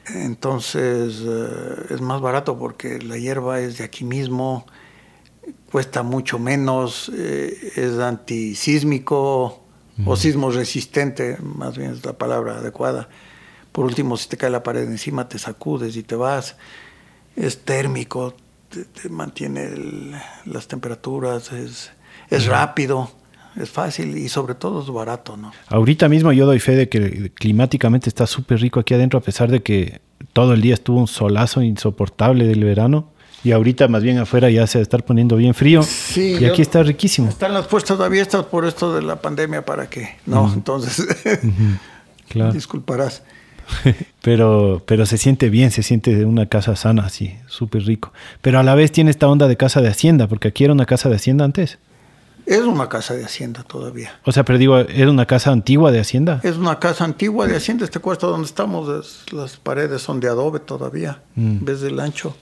Entonces eh, es más barato porque la hierba es de aquí mismo, cuesta mucho menos, eh, es antisísmico o sismo resistente, más bien es la palabra adecuada. Por último, si te cae la pared encima, te sacudes y te vas. Es térmico, te, mantiene las temperaturas, es, es rápido es fácil y sobre todo es barato, ¿no? Ahorita mismo yo doy fe de que climáticamente está súper rico aquí adentro, a pesar de que todo el día estuvo un solazo insoportable del verano. Y ahorita más bien afuera ya se va a estar poniendo bien frío. Sí, y aquí está riquísimo. Están las puestas abiertas por esto de la pandemia para qué? no, entonces claro. disculparás. pero, pero se siente bien, se siente una casa sana, así, súper rico. Pero a la vez tiene esta onda de casa de hacienda, porque aquí era una casa de hacienda antes. Es una casa de hacienda todavía. O sea, pero digo, ¿era una casa antigua de hacienda? Es una casa antigua de hacienda. Este cuarto donde estamos, las paredes son de adobe todavía, en mm. vez del ancho.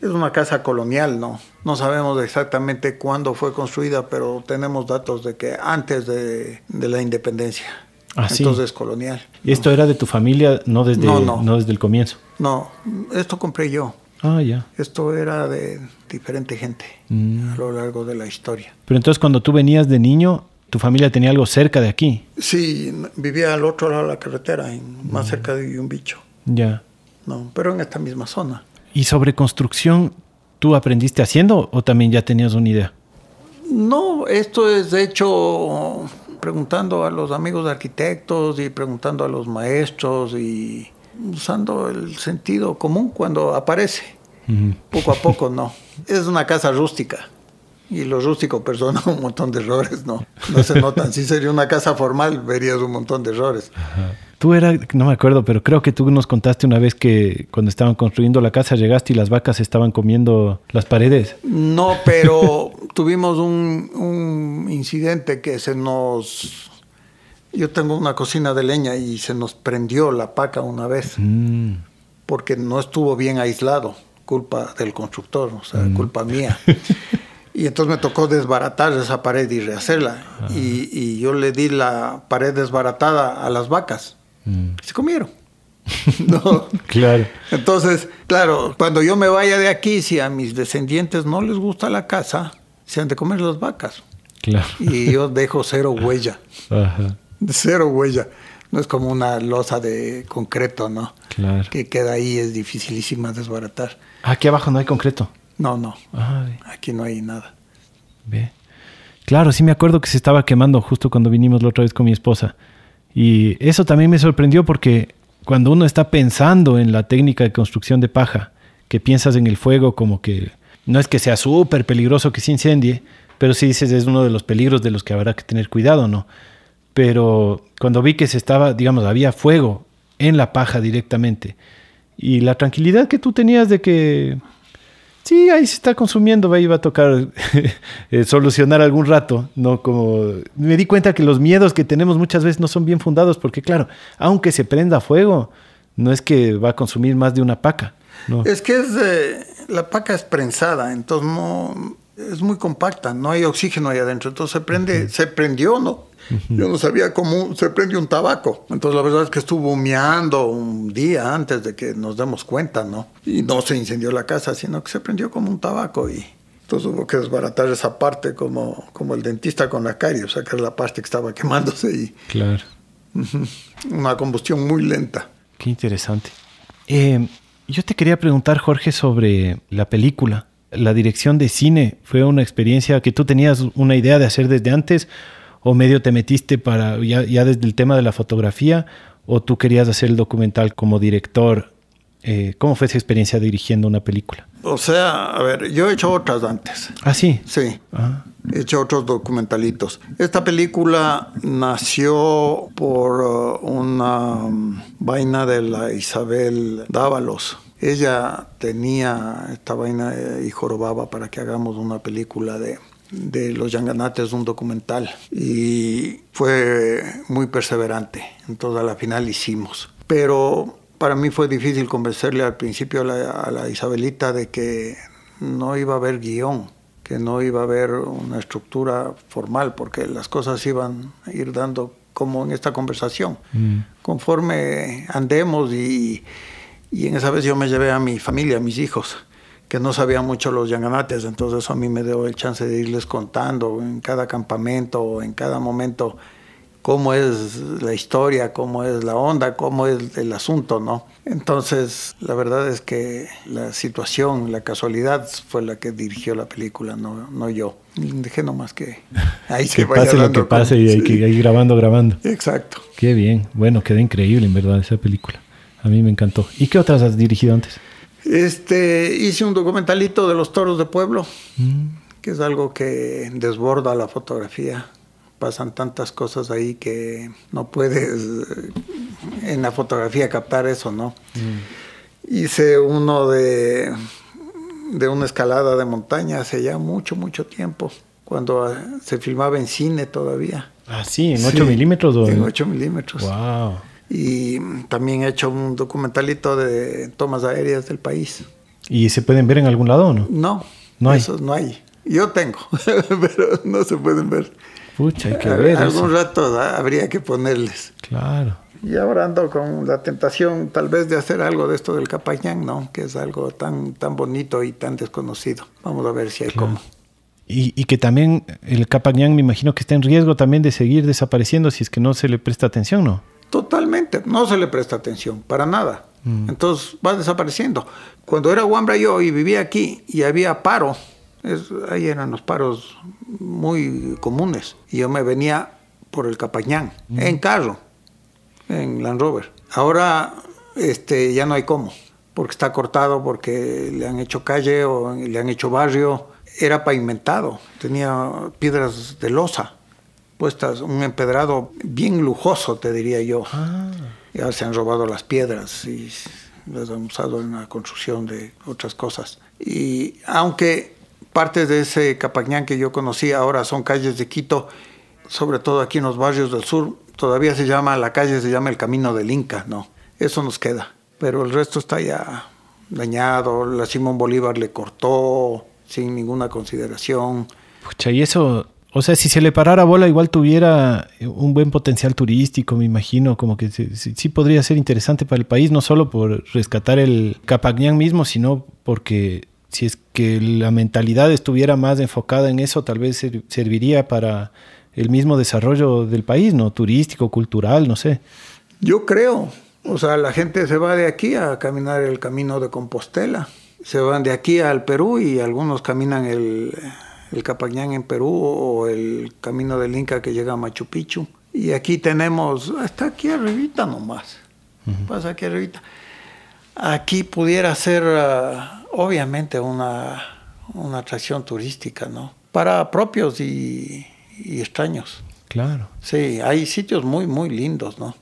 Es una casa colonial, ¿no? No sabemos exactamente cuándo fue construida, pero tenemos datos de que antes de, la independencia. Ah, Entonces es colonial. ¿Y esto era de tu familia, no desde, no desde el comienzo? No, esto compré yo. Ah, ya. Esto era de diferente gente mm. a lo largo de la historia. Pero entonces cuando tú venías de niño, tu familia tenía algo cerca de aquí. Sí, vivía al otro lado de la carretera, en, más mm. cerca de un bicho. Ya. No, pero en esta misma zona. ¿Y sobre construcción, tú aprendiste haciendo o también ya tenías una idea? No, esto es de hecho preguntando a los amigos arquitectos y preguntando a los maestros y usando el sentido común cuando aparece. Poco a poco, no. Es una casa rústica. Y lo rústico perdona un montón de errores, ¿no? No se notan. Si sería una casa formal, verías un montón de errores. Tú era, no me acuerdo, pero creo que tú nos contaste una vez que cuando estaban construyendo la casa llegaste y las vacas estaban comiendo las paredes. No, pero tuvimos un, incidente que se nos... Yo tengo una cocina de leña y se nos prendió la paca una vez mm. porque no estuvo bien aislado, culpa del constructor, o sea, mm. culpa mía. Y entonces me tocó desbaratar esa pared y rehacerla. Y, y, yo le di la pared desbaratada a las vacas. Mm. Se comieron. no. Claro. Entonces, claro, cuando yo me vaya de aquí, si a mis descendientes no les gusta la casa, se han de comer las vacas. Claro. Y yo dejo cero huella. Ajá. Cero huella. No es como una losa de concreto, ¿no? Claro. Que queda ahí, es dificilísima desbaratar. Aquí abajo no hay concreto. No, no. Aquí no hay nada. Ve. Claro, sí me acuerdo que se estaba quemando justo cuando vinimos la otra vez con mi esposa. Y eso también me sorprendió porque cuando uno está pensando en la técnica de construcción de paja, que piensas en el fuego como que no es que sea súper peligroso que se incendie, pero sí dices es uno de los peligros de los que habrá que tener cuidado, ¿no? Pero cuando vi que se estaba, digamos, había fuego en la paja directamente y la tranquilidad que tú tenías de que sí, ahí se está consumiendo, ahí va a tocar eh, solucionar algún rato, ¿no? Como me di cuenta que los miedos que tenemos muchas veces no son bien fundados, porque claro, aunque se prenda fuego, no es que va a consumir más de una paca. No. Es que es, la paca es prensada, entonces no, es muy compacta, no hay oxígeno ahí adentro, entonces se prende, se prendió, ¿no? Yo no sabía cómo se prende un tabaco. Entonces la verdad es que estuvo humeando un día antes de que nos demos cuenta, ¿no? Y no se incendió la casa, sino que se prendió como un tabaco y entonces hubo que desbaratar esa parte como, como el dentista con la carie, sacar la parte que estaba quemándose y... Claro. Una combustión muy lenta. Qué interesante. Eh, yo te quería preguntar, Jorge, sobre la película. La dirección de cine fue una experiencia que tú tenías una idea de hacer desde antes o medio te metiste para ya, desde el tema de la fotografía o tú querías hacer el documental como director? Eh, ¿Cómo fue esa experiencia dirigiendo una película? O sea, a ver, yo he hecho otras antes. ¿Ah, sí? Sí. Ah. He hecho otros documentalitos. Esta película nació por uh, una um, vaina de la Isabel Dávalos. Ella tenía esta vaina eh, y jorobaba para que hagamos una película de de los Yanganates, un documental, y fue muy perseverante. Entonces a la final hicimos. Pero para mí fue difícil convencerle al principio a la, Isabelita de que no iba a haber guion, que no iba a haber una estructura formal, porque las cosas iban a ir dando como en esta conversación. Mm. Conforme andemos y, y en esa vez yo me llevé a mi familia, a mis hijos que no sabía mucho los yanganates, entonces eso a mí me dio el chance de irles contando en cada campamento, en cada momento, cómo es la historia, cómo es la onda, cómo es el asunto, ¿no? Entonces, la verdad es que la situación, la casualidad fue la que dirigió la película, no, no yo. Dije nomás que ahí se que pase lo que pase y hay que ir grabando, grabando. Exacto. Qué bien. Bueno, quedó increíble en verdad esa película. A mí me encantó. ¿Y qué otras has dirigido antes? Este, hice un documentalito de los toros de pueblo, mm. que es algo que desborda la fotografía. Pasan tantas cosas ahí que no puedes eh, en la fotografía captar eso, ¿no? Mm. Hice uno de, de una escalada de montaña hace ya mucho, mucho tiempo, cuando se filmaba en cine todavía. Ah, sí, en 8 milímetros. En 8 milímetros. Wow. Y también he hecho un documentalito de tomas aéreas del país. ¿Y se pueden ver en algún lado o no? No, no hay. no hay. Yo tengo, pero no se pueden ver. Pucha, hay que ver. Algún rato habría que ponerles. Claro. Y ahora ando con la tentación tal vez de hacer algo de esto del Capañán, ¿no? Que es algo tan, tan bonito y tan desconocido. Vamos a ver si hay cómo. Y, y, que también el Capañán me imagino que está en riesgo también de seguir desapareciendo si es que no se le presta atención, ¿no? Totalmente, no se le presta atención, para nada. Mm. Entonces va desapareciendo. Cuando era Wambra yo y vivía aquí y había paro, ahí eran los paros muy comunes. Y yo me venía por el Capañán, en carro, en Land Rover. Ahora este, ya no hay cómo, porque está cortado, porque le han hecho calle o le han hecho barrio. Era pavimentado, tenía piedras de losa puestas, un empedrado bien lujoso, te diría yo. Ah. Ya se han robado las piedras y las han usado en la construcción de otras cosas. Y aunque partes de ese Capañán que yo conocí ahora son calles de Quito, sobre todo aquí en los barrios del sur, todavía se llama, la calle se llama el Camino del Inca, ¿no? Eso nos queda. Pero el resto está ya dañado, la Simón Bolívar le cortó sin ninguna consideración. Pucha, y eso o sea, si se le parara bola, igual tuviera un buen potencial turístico, me imagino, como que sí, podría ser interesante para el país, no solo por rescatar el Capagnán mismo, sino porque si es que la mentalidad estuviera más enfocada en eso, tal vez serviría para el mismo desarrollo del país, ¿no? Turístico, cultural, no sé. Yo creo. O sea, la gente se va de aquí a caminar el camino de Compostela. Se van de aquí al Perú y algunos caminan el el Capañán en Perú o el Camino del Inca que llega a Machu Picchu. Y aquí tenemos, hasta aquí arribita nomás, pasa aquí arribita. Aquí pudiera ser ah, obviamente una, una, atracción turística, ¿no? Para propios y, extraños. Claro. Sí, hay sitios muy, muy lindos, ¿no?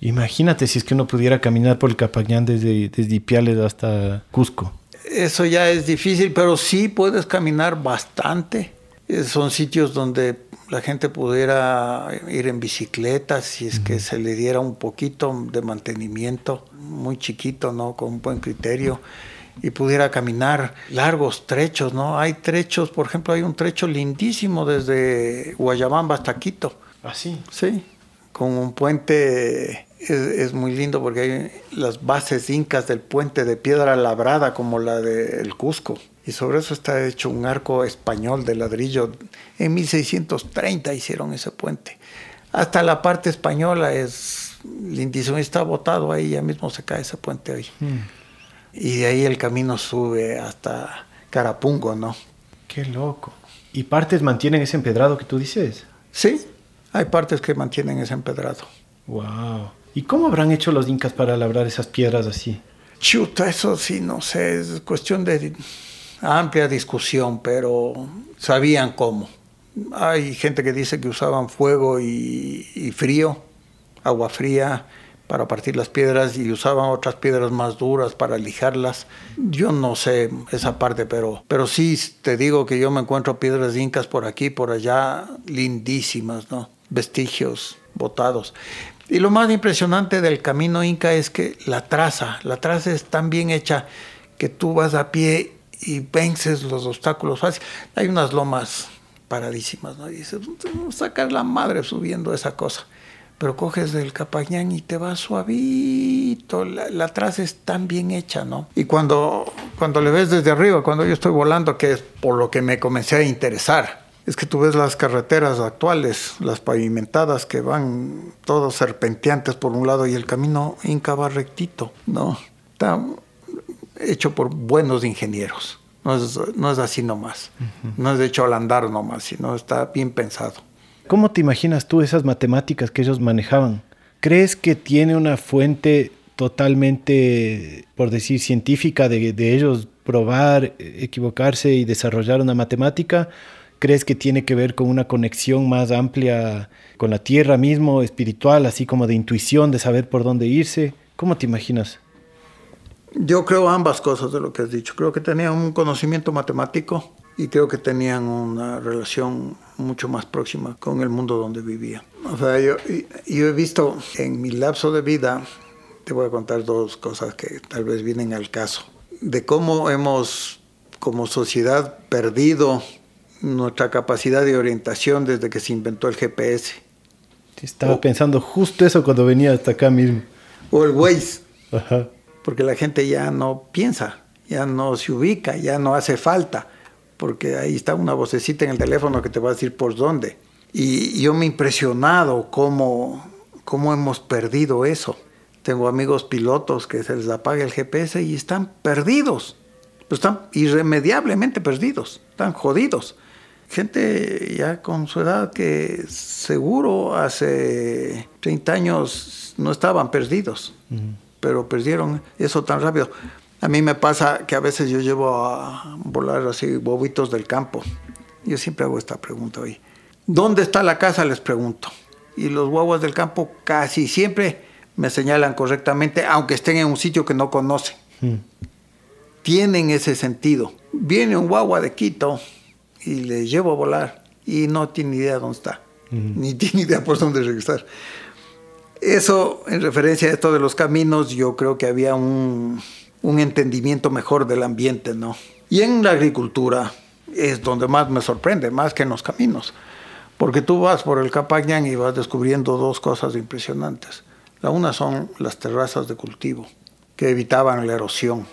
Imagínate si es que uno pudiera caminar por el Capañán desde, desde Ipiales hasta Cusco eso ya es difícil, pero sí puedes caminar bastante. Eh, son sitios donde la gente pudiera ir en bicicleta si es que se le diera un poquito de mantenimiento, muy chiquito, ¿no? Con un buen criterio y pudiera caminar largos trechos, ¿no? Hay trechos, por ejemplo, hay un trecho lindísimo desde Guayabamba hasta Quito. ¿Ah, sí? Sí, con un puente es, muy lindo porque hay las bases incas del puente de piedra labrada como la del Cusco. Y sobre eso está hecho un arco español de ladrillo. En 1630 hicieron ese puente. Hasta la parte española es lindísimo. Está botado ahí, ya mismo se cae ese puente hoy. Hmm. Y de ahí el camino sube hasta Carapungo, ¿no? Qué loco. ¿Y partes mantienen ese empedrado que tú dices? Sí, hay partes que mantienen ese empedrado. Wow. ¿Y cómo habrán hecho los incas para labrar esas piedras así? Chuta, eso sí, no sé, es cuestión de amplia discusión, pero sabían cómo. Hay gente que dice que usaban fuego y, frío, agua fría para partir las piedras y usaban otras piedras más duras para lijarlas. Yo no sé esa parte, pero, pero sí te digo que yo me encuentro piedras incas por aquí, por allá, lindísimas, ¿no? Vestigios botados. Y lo más impresionante del camino inca es que la traza, la traza es tan bien hecha que tú vas a pie y vences los obstáculos fácil. Hay unas lomas paradísimas, ¿no? Y dices, sacar la madre subiendo esa cosa. Pero coges del Capañán y te vas suavito, la, traza es tan bien hecha, ¿no? Y cuando, cuando le ves desde arriba, cuando yo estoy volando, que es por lo que me comencé a interesar, es que tú ves las carreteras actuales, las pavimentadas que van todos serpenteantes por un lado y el camino inca va rectito, ¿no? Está hecho por buenos ingenieros. No es, no es así nomás. No es de hecho al andar nomás, sino está bien pensado. ¿Cómo te imaginas tú esas matemáticas que ellos manejaban? ¿Crees que tiene una fuente totalmente, por decir, científica de, de ellos probar, equivocarse y desarrollar una matemática? ¿Crees que tiene que ver con una conexión más amplia con la tierra mismo, espiritual, así como de intuición, de saber por dónde irse? ¿Cómo te imaginas? Yo creo ambas cosas de lo que has dicho. Creo que tenían un conocimiento matemático y creo que tenían una relación mucho más próxima con el mundo donde vivían. O sea, yo, yo he visto en mi lapso de vida, te voy a contar dos cosas que tal vez vienen al caso, de cómo hemos como sociedad perdido nuestra capacidad de orientación desde que se inventó el GPS. Estaba pensando justo eso cuando venía hasta acá mismo. O el Waze. Ajá. Porque la gente ya no piensa, ya no se ubica, ya no hace falta, porque ahí está una vocecita en el teléfono que te va a decir por dónde. Y yo me he impresionado cómo, cómo hemos perdido eso. Tengo amigos pilotos que se les apaga el GPS y están perdidos. Están irremediablemente perdidos, están jodidos gente ya con su edad que seguro hace 30 años no estaban perdidos, pero perdieron eso tan rápido. A mí me pasa que a veces yo llevo a volar así bobitos del campo. Yo siempre hago esta pregunta hoy. ¿Dónde está la casa? Les pregunto. Y los guaguas del campo casi siempre me señalan correctamente, aunque estén en un sitio que no conocen. Tienen ese sentido. Viene un guagua de Quito y le llevo a volar y no tiene idea dónde está, ni tiene idea por dónde regresar. Eso, en referencia a esto de los caminos, yo creo que había un, un entendimiento mejor del ambiente, ¿no? Y en la agricultura es donde más me sorprende, más que en los caminos, porque tú vas por el Capañán y vas descubriendo dos cosas impresionantes. La una son las terrazas de cultivo, que evitaban la erosión,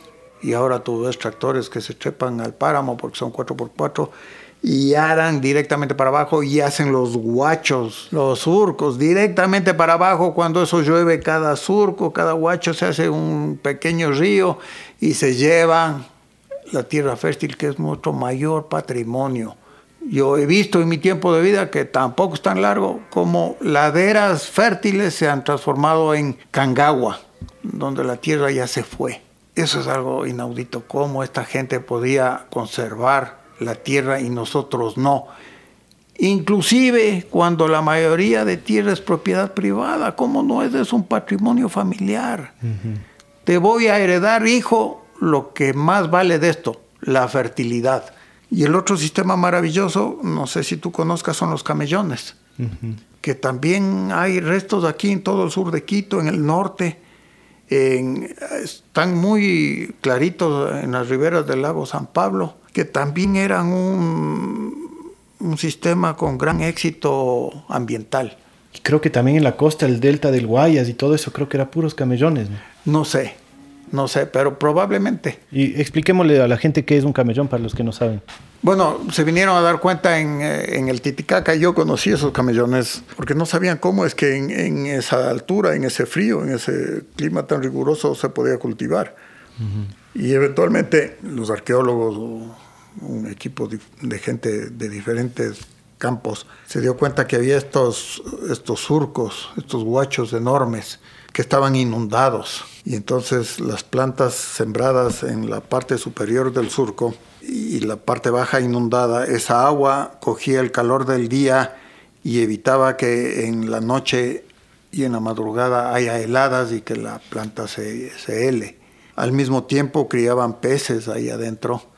y ahora tú ves tractores que se trepan al páramo porque son 4x4 y aran directamente para abajo y hacen los guachos, los surcos directamente para abajo. Cuando eso llueve, cada surco, cada guacho se hace un pequeño río y se lleva la tierra fértil, que es nuestro mayor patrimonio. Yo he visto en mi tiempo de vida que tampoco es tan largo como laderas fértiles se han transformado en cangagua, donde la tierra ya se fue. Eso es algo inaudito, cómo esta gente podía conservar la tierra y nosotros no. Inclusive cuando la mayoría de tierra es propiedad privada, ¿cómo no es? Es un patrimonio familiar. Te voy a heredar, hijo, lo que más vale de esto, la fertilidad. Y el otro sistema maravilloso, no sé si tú conozcas, son los camellones, que también hay restos aquí en todo el sur de Quito, en el norte, están muy claritos en las riberas del lago San Pablo que también eran un, un sistema con gran éxito ambiental. Creo que también en la costa, el delta del Guayas y todo eso, creo que eran puros camellones. ¿no? no sé, no sé, pero probablemente. Y expliquémosle a la gente qué es un camellón para los que no saben. Bueno, se vinieron a dar cuenta en, eh, en el Titicaca, yo conocí esos camellones, porque no sabían cómo es que en, en, esa altura, en ese frío, en ese clima tan riguroso se podía cultivar. Y eventualmente los arqueólogos un equipo de gente de diferentes campos, se dio cuenta que había estos, estos surcos, estos guachos enormes que estaban inundados. Y entonces las plantas sembradas en la parte superior del surco y la parte baja inundada, esa agua cogía el calor del día y evitaba que en la noche y en la madrugada haya heladas y que la planta se, se hele. Al mismo tiempo criaban peces ahí adentro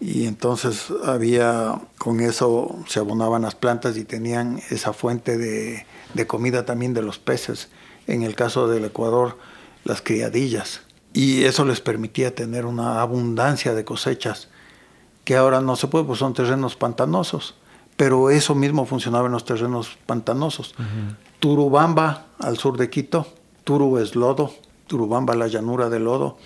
y entonces había, con eso se abonaban las plantas y tenían esa fuente de, comida también de los peces. En el caso del Ecuador, las criadillas. Y eso les permitía tener una abundancia de cosechas que ahora no se puede, pues son terrenos pantanosos. Pero eso mismo funcionaba en los terrenos pantanosos. Turubamba, al sur de Quito, Turu es lodo, Turubamba, la llanura de lodo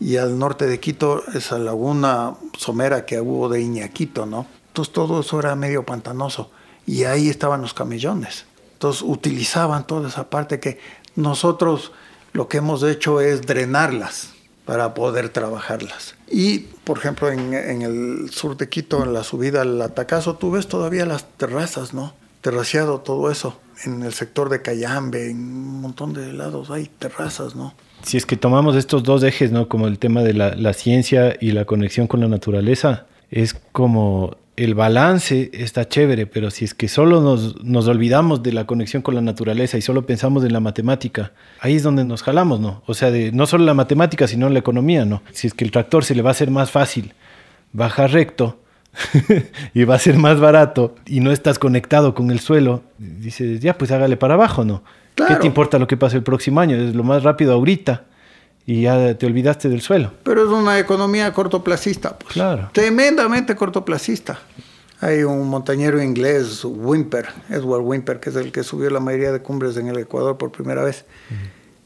y al norte de Quito esa laguna somera que hubo de Iñaquito, ¿no? Entonces todo eso era medio pantanoso y ahí estaban los camellones. Entonces utilizaban toda esa parte que nosotros lo que hemos hecho es drenarlas para poder trabajarlas. Y, por ejemplo, en, el sur de Quito, en la subida al Atacazo, tú ves todavía las terrazas, ¿no? Terraciado todo eso. En el sector de Cayambe, en un montón de lados hay terrazas, ¿no? Si es que tomamos estos dos ejes, ¿no? Como el tema de la, ciencia y la conexión con la naturaleza, es como el balance está chévere, pero si es que solo nos, nos, olvidamos de la conexión con la naturaleza y solo pensamos en la matemática, ahí es donde nos jalamos, ¿no? O sea, no solo la matemática, sino la economía, ¿no? Si es que el tractor se le va a hacer más fácil bajar recto y va a ser más barato y no estás conectado con el suelo, dices, ya, pues hágale para abajo, ¿no? ¿Qué te importa lo que pase el próximo año? Es lo más rápido ahorita y ya te olvidaste del suelo. Pero es una economía cortoplacista, pues. Claro. Tremendamente cortoplacista. Hay un montañero inglés, Wimper, Edward Wimper, que es el que subió la mayoría de cumbres en el Ecuador por primera vez.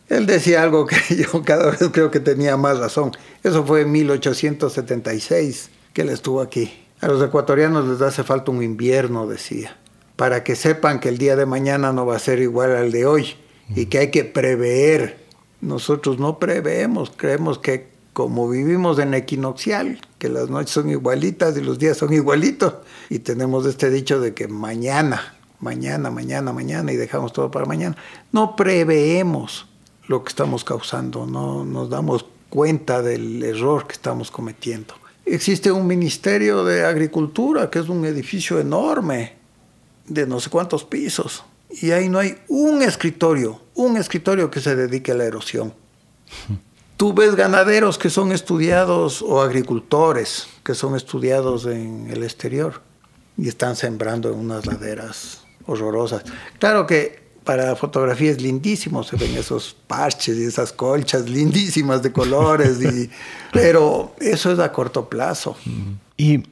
Él decía algo que yo cada vez creo que tenía más razón. Eso fue en 1876 que él estuvo aquí. A los ecuatorianos les hace falta un invierno, decía para que sepan que el día de mañana no va a ser igual al de hoy y que hay que prever. Nosotros no preveemos, creemos que como vivimos en equinoccial, que las noches son igualitas y los días son igualitos, y tenemos este dicho de que mañana, mañana, mañana, mañana, y dejamos todo para mañana, no preveemos lo que estamos causando, no nos damos cuenta del error que estamos cometiendo. Existe un Ministerio de Agricultura, que es un edificio enorme, de no sé cuántos pisos, y ahí no hay un escritorio, un escritorio que se dedique a la erosión. Tú ves ganaderos que son estudiados o agricultores que son estudiados en el exterior y están sembrando en unas laderas horrorosas. Claro que para la fotografía es lindísimo, se ven esos parches y esas colchas lindísimas de colores, y, pero eso es a corto plazo. Y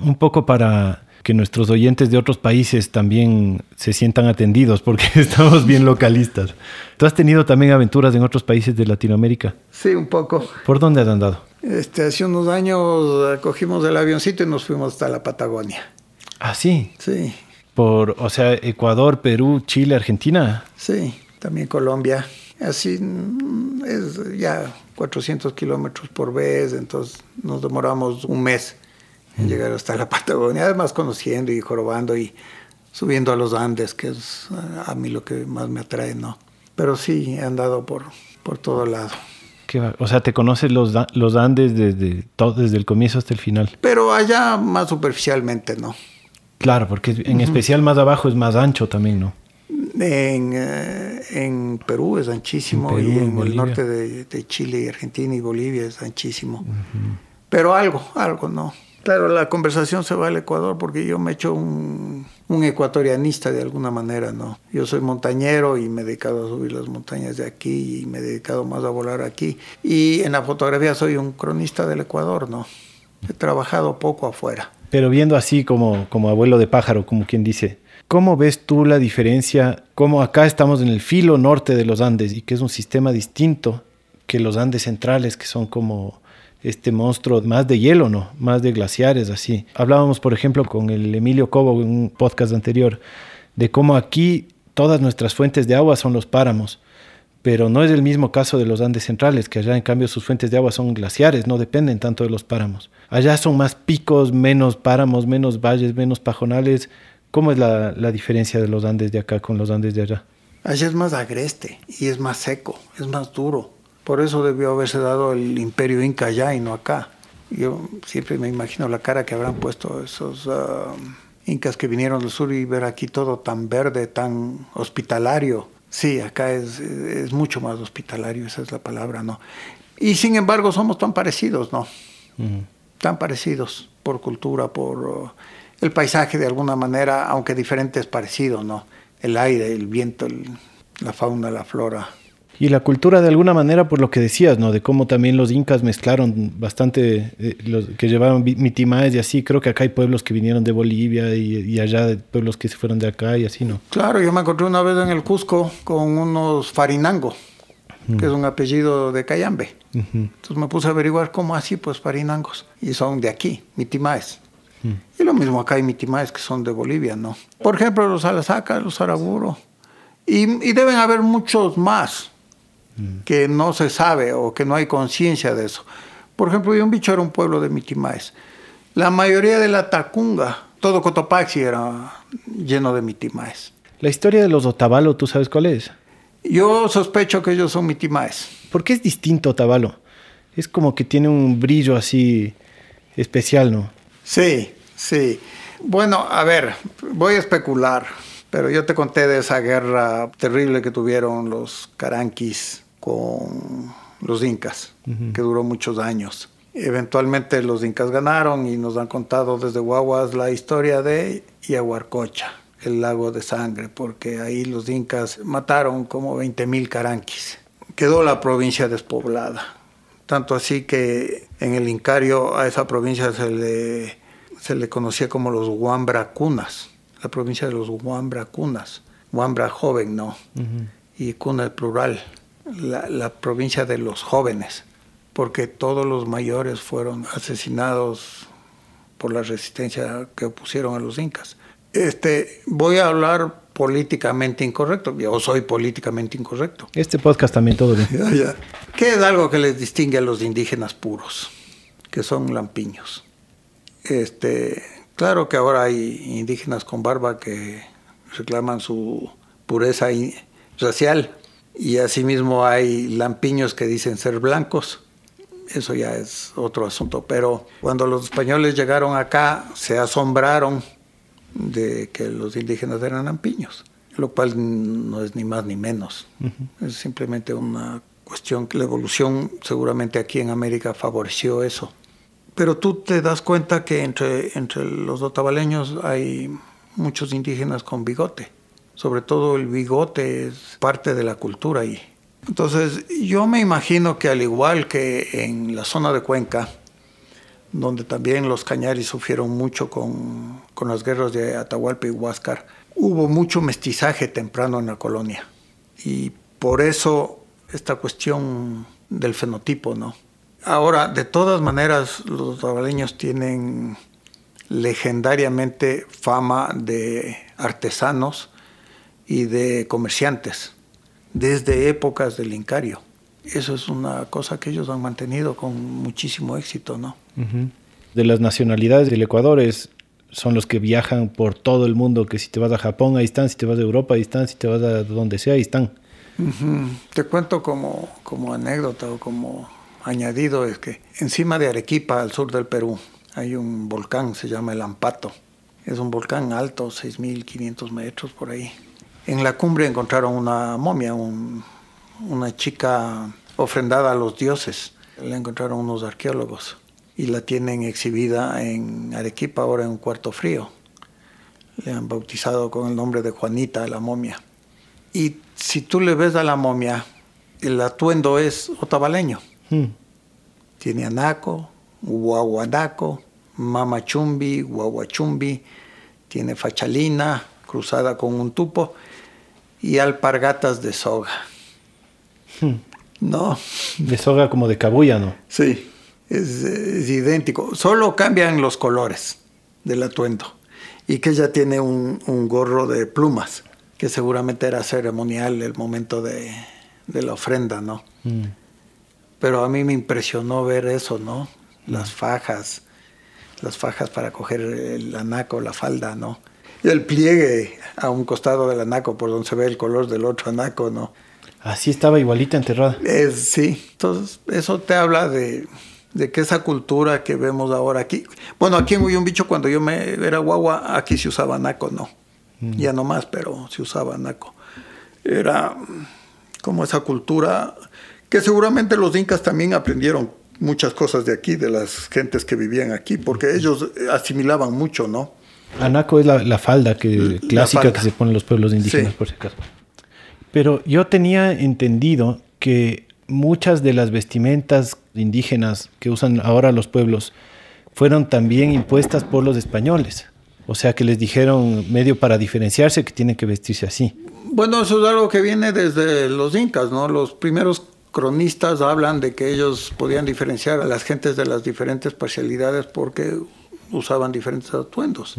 un poco para que nuestros oyentes de otros países también se sientan atendidos, porque estamos bien localistas. ¿Tú has tenido también aventuras en otros países de Latinoamérica? Sí, un poco. ¿Por dónde has andado? Este, hace unos años cogimos el avioncito y nos fuimos hasta la Patagonia. ¿Ah, sí? Sí. Por, o sea, Ecuador, Perú, Chile, Argentina. Sí, también Colombia. Así mm, es ya 400 kilómetros por vez, entonces nos demoramos un mes en llegar hasta la Patagonia, además conociendo y jorobando y subiendo a los Andes, que es a mí lo que más me atrae, ¿no? Pero sí, he andado por, por todo lado. O sea, te conoces los, los Andes desde, todo, desde el comienzo hasta el final. Pero allá más superficialmente, ¿no? Claro, porque en especial más abajo es más ancho también, ¿no? En, eh, en Perú es anchísimo y en el norte de, de, Chile y Argentina y Bolivia es anchísimo. Pero algo, algo, ¿no? Claro, la conversación se va al Ecuador porque yo me he hecho un, un, ecuatorianista de alguna manera, ¿no? Yo soy montañero y me he dedicado a subir las montañas de aquí y me he dedicado más a volar aquí. Y en la fotografía soy un cronista del Ecuador, ¿no? He trabajado poco afuera. Pero viendo así como, como abuelo de pájaro, como quien dice, ¿cómo ves tú la diferencia? Como acá estamos en el filo norte de los Andes y que es un sistema distinto que los Andes centrales, que son como este monstruo más de hielo, ¿no? Más de glaciares, así. Hablábamos, por ejemplo, con el Emilio Cobo en un podcast anterior, de cómo aquí todas nuestras fuentes de agua son los páramos, pero no es el mismo caso de los Andes centrales, que allá en cambio sus fuentes de agua son glaciares, no dependen tanto de los páramos. Allá son más picos, menos páramos, menos valles, menos pajonales. ¿Cómo es la, la diferencia de los Andes de acá con los Andes de allá? Allá es más agreste y es más seco, es más duro por eso debió haberse dado el imperio inca allá y no acá. Yo siempre me imagino la cara que habrán puesto esos ah, incas que vinieron del sur y ver aquí todo tan verde, tan hospitalario. Sí, acá es, es mucho más hospitalario, esa es la palabra, ¿no? Y sin embargo somos tan parecidos, ¿no? Tan parecidos por cultura, por uh, el paisaje de alguna manera, aunque diferente es parecido, ¿no? El aire, el viento, la fauna, la flora. Y la cultura de alguna manera, por lo que decías, ¿no? De cómo también los incas mezclaron bastante, eh, los que llevaban mitimaes y así. Creo que acá hay pueblos que vinieron de Bolivia y, allá pueblos que se fueron de acá y así, ¿no? Claro, yo me encontré una vez en el Cusco con unos farinango, que es un apellido de Cayambe. Entonces me puse a averiguar cómo así, pues farinangos. Y son de aquí, mitimaes. Y lo mismo acá hay mitimaes que son de Bolivia, ¿no? Por ejemplo, los alasaca, los araburo. Y, y deben haber muchos más que no se sabe o que no hay conciencia de eso. Por ejemplo, un bicho era un pueblo de mitimaes. La mayoría de la Tacunga, todo Cotopaxi era lleno de mitimaes. La historia de los Otavalo, ¿tú sabes cuál es? Yo sospecho que ellos son mitimaes. ¿Por qué es distinto Otavalo? Es como que tiene un brillo así especial, ¿no? Sí, sí. Bueno, a ver, voy a especular, pero yo te conté de esa guerra terrible que tuvieron los caranquis con los incas, que duró muchos años. Eventualmente los incas ganaron y nos han contado desde Guaguas la historia de Yaguarcocha, el lago de sangre, porque ahí los incas mataron como 20.000 caranquis. Quedó la provincia despoblada. Tanto así que en el Incario a esa provincia se le, se le conocía como los Huambracunas, la provincia de los Huambracunas. Huambra joven, ¿no? Y cuna el plural la, provincia de los jóvenes, porque todos los mayores fueron asesinados por la resistencia que opusieron a los incas. Este, voy a hablar políticamente incorrecto. Yo soy políticamente incorrecto. Este podcast también todo bien. ¿Qué es algo que les distingue a los indígenas puros? Que son lampiños. Este, claro que ahora hay indígenas con barba que reclaman su pureza racial y asimismo hay lampiños que dicen ser blancos. Eso ya es otro asunto. Pero cuando los españoles llegaron acá, se asombraron de que los indígenas eran lampiños, lo cual no es ni más ni menos. Es simplemente una cuestión que la evolución seguramente aquí en América favoreció eso. Pero tú te das cuenta que entre, entre los otavaleños hay muchos indígenas con bigote. Sobre todo el bigote es parte de la cultura ahí. Entonces yo me imagino que al igual que en la zona de Cuenca, donde también los cañaris sufrieron mucho con, con las guerras de Atahualpa y Huáscar, hubo mucho mestizaje temprano en la colonia. Y por eso esta cuestión del fenotipo, ¿no? Ahora, de todas maneras, los tabaleños tienen legendariamente fama de artesanos y de comerciantes desde épocas del Incario. Eso es una cosa que ellos han mantenido con muchísimo éxito, ¿no? De las nacionalidades del Ecuador son los que viajan por todo el mundo, que si te vas a Japón, ahí están, si te vas a Europa, ahí están, si te vas a donde sea, ahí están. Te cuento como, como anécdota o como añadido, es que encima de Arequipa, al sur del Perú, hay un volcán, se llama el Ampato. Es un volcán alto, 6.500 metros por ahí. En la cumbre encontraron una momia, una chica ofrendada a los dioses. La encontraron unos arqueólogos y la tienen exhibida en Arequipa, ahora en un cuarto frío. Le han bautizado con el nombre de Juanita, la momia. Y si tú le ves a la momia, el atuendo es otavaleño. Hmm. Tiene anaco, guaguanaco, mamachumbi, guaguachumbi, tiene fachalina cruzada con un tupo y alpargatas de soga. Hmm. No. De soga como de cabuya, ¿no? Sí, es, idéntico. Solo cambian los colores del atuendo. Y que ella tiene un, gorro de plumas, que seguramente era ceremonial el momento de, la ofrenda, ¿no? Hmm. Pero a mí me impresionó ver eso, ¿no? Las fajas, las fajas para coger el anaco, la falda, ¿no? El pliegue a un costado del anaco por donde se ve el color del otro anaco, ¿no? Así estaba igualita enterrada. sí, entonces eso te habla de, que esa cultura que vemos ahora aquí, bueno, aquí en Bicho cuando yo me era guagua, aquí se usaba naco, no, mm. ya no más, pero se usaba naco. Era como esa cultura que seguramente los incas también aprendieron muchas cosas de aquí, de las gentes que vivían aquí, porque ellos asimilaban mucho, ¿no? Anaco es la, falda que, clásica que se ponen los pueblos indígenas, por si acaso. Pero yo tenía entendido que muchas de las vestimentas indígenas que usan ahora los pueblos fueron también impuestas por los españoles. O sea que les dijeron medio para diferenciarse que tienen que vestirse así. Bueno, eso es algo que viene desde los incas, ¿no? Los primeros cronistas hablan de que ellos podían diferenciar a las gentes de las diferentes parcialidades porque usaban diferentes atuendos.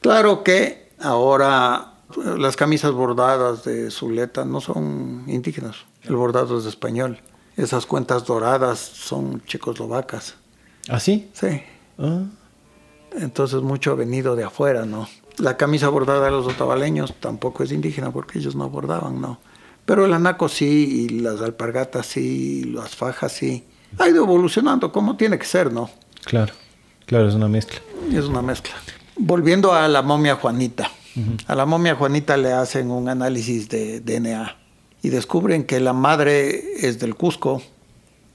Claro que ahora las camisas bordadas de Zuleta no son indígenas, el bordado es español. Esas cuentas doradas son checoslovacas. ¿Ah, sí? Sí. Ah. Entonces mucho ha venido de afuera, ¿no? La camisa bordada de los otavaleños tampoco es indígena porque ellos no bordaban, ¿no? Pero el anaco sí, y las alpargatas sí, y las fajas sí. Ha ido evolucionando como tiene que ser, ¿no? Claro, claro, es una mezcla. Es una mezcla. Volviendo a la momia Juanita. A la momia Juanita le hacen un análisis de DNA y descubren que la madre es del Cusco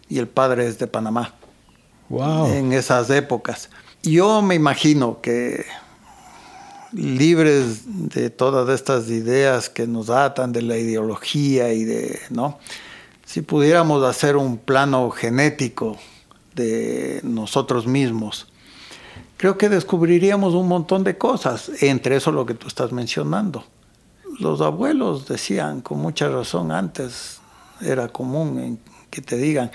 y el padre es de Panamá. Wow. En esas épocas. Yo me imagino que libres de todas estas ideas que nos atan de la ideología y de, ¿no? Si pudiéramos hacer un plano genético de nosotros mismos, creo que descubriríamos un montón de cosas, entre eso lo que tú estás mencionando. Los abuelos decían con mucha razón antes, era común que te digan,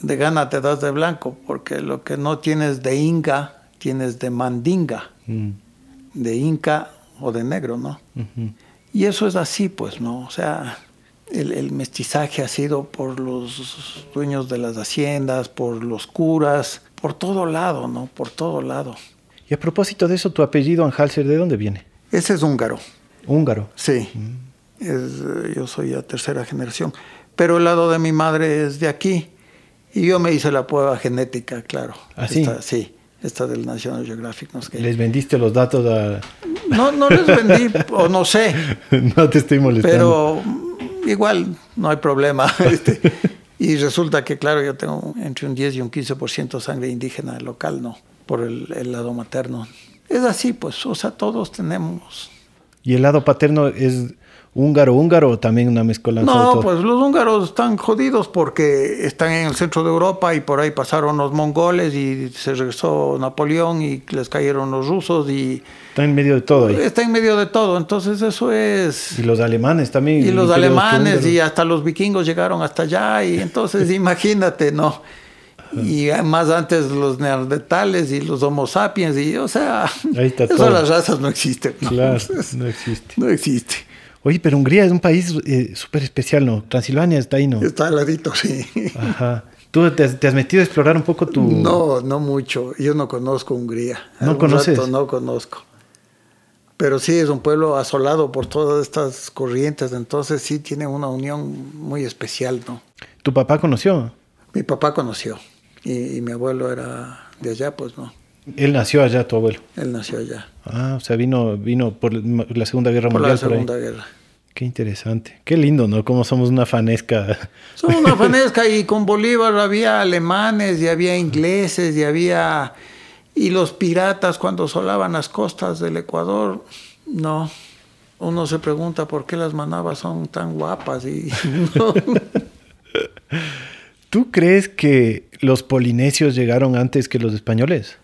de gana te das de blanco, porque lo que no tienes de inga, tienes de mandinga. Mm de Inca o de negro, ¿no? Y eso es así, pues, ¿no? O sea, el, mestizaje ha sido por los dueños de las haciendas, por los curas, por todo lado, ¿no? Por todo lado. Y a propósito de eso, ¿tu apellido Anhalser de dónde viene? Ese es húngaro. ¿Húngaro? Sí. Mm. yo soy a tercera generación. Pero el lado de mi madre es de aquí. Y yo me hice la prueba genética, claro. ¿Ah, sí? esta del National Geographic. ¿no? ¿Les vendiste los datos a...? No, no les vendí, o no sé. no te estoy molestando. Pero igual no hay problema. Este, y resulta que, claro, yo tengo entre un 10 y un 15% sangre indígena local, ¿no? Por el, el lado materno. Es así, pues, o sea, todos tenemos. ¿Y el lado paterno es húngaro, húngaro o también una mezcolanza? No, pues los húngaros están jodidos porque están en el centro de Europa y por ahí pasaron los mongoles y se regresó Napoleón y les cayeron los rusos y... Está en medio de todo ahí. Está en medio de todo, entonces eso es... Y los alemanes también. Y los alemanes y hasta los vikingos llegaron hasta allá y entonces imagínate, ¿no? y más antes los neandertales y los homo sapiens y o sea eso las razas no existen claro no existe no existe Oye, pero Hungría es un país eh, súper especial, ¿no? Transilvania está ahí, ¿no? Está al ladito, sí. Ajá. ¿Tú te has, metido a explorar un poco tu...? No, no mucho. Yo no conozco Hungría. ¿No conoces? no conozco. Pero sí es un pueblo asolado por todas estas corrientes, entonces sí tiene una unión muy especial, ¿no? ¿Tu papá conoció? Mi papá conoció. Y, y mi abuelo era de allá, pues no. Él nació allá, tu abuelo. Él nació allá. Ah, o sea, vino, vino por la Segunda Guerra Mundial. Por la Segunda Guerra. Qué interesante. Qué lindo, ¿no? Como somos una fanesca. Somos una fanesca y con Bolívar había alemanes y había ingleses y había... Y los piratas cuando solaban las costas del Ecuador, no. Uno se pregunta por qué las manabas son tan guapas y... ¿Tú crees que los polinesios llegaron antes que los españoles?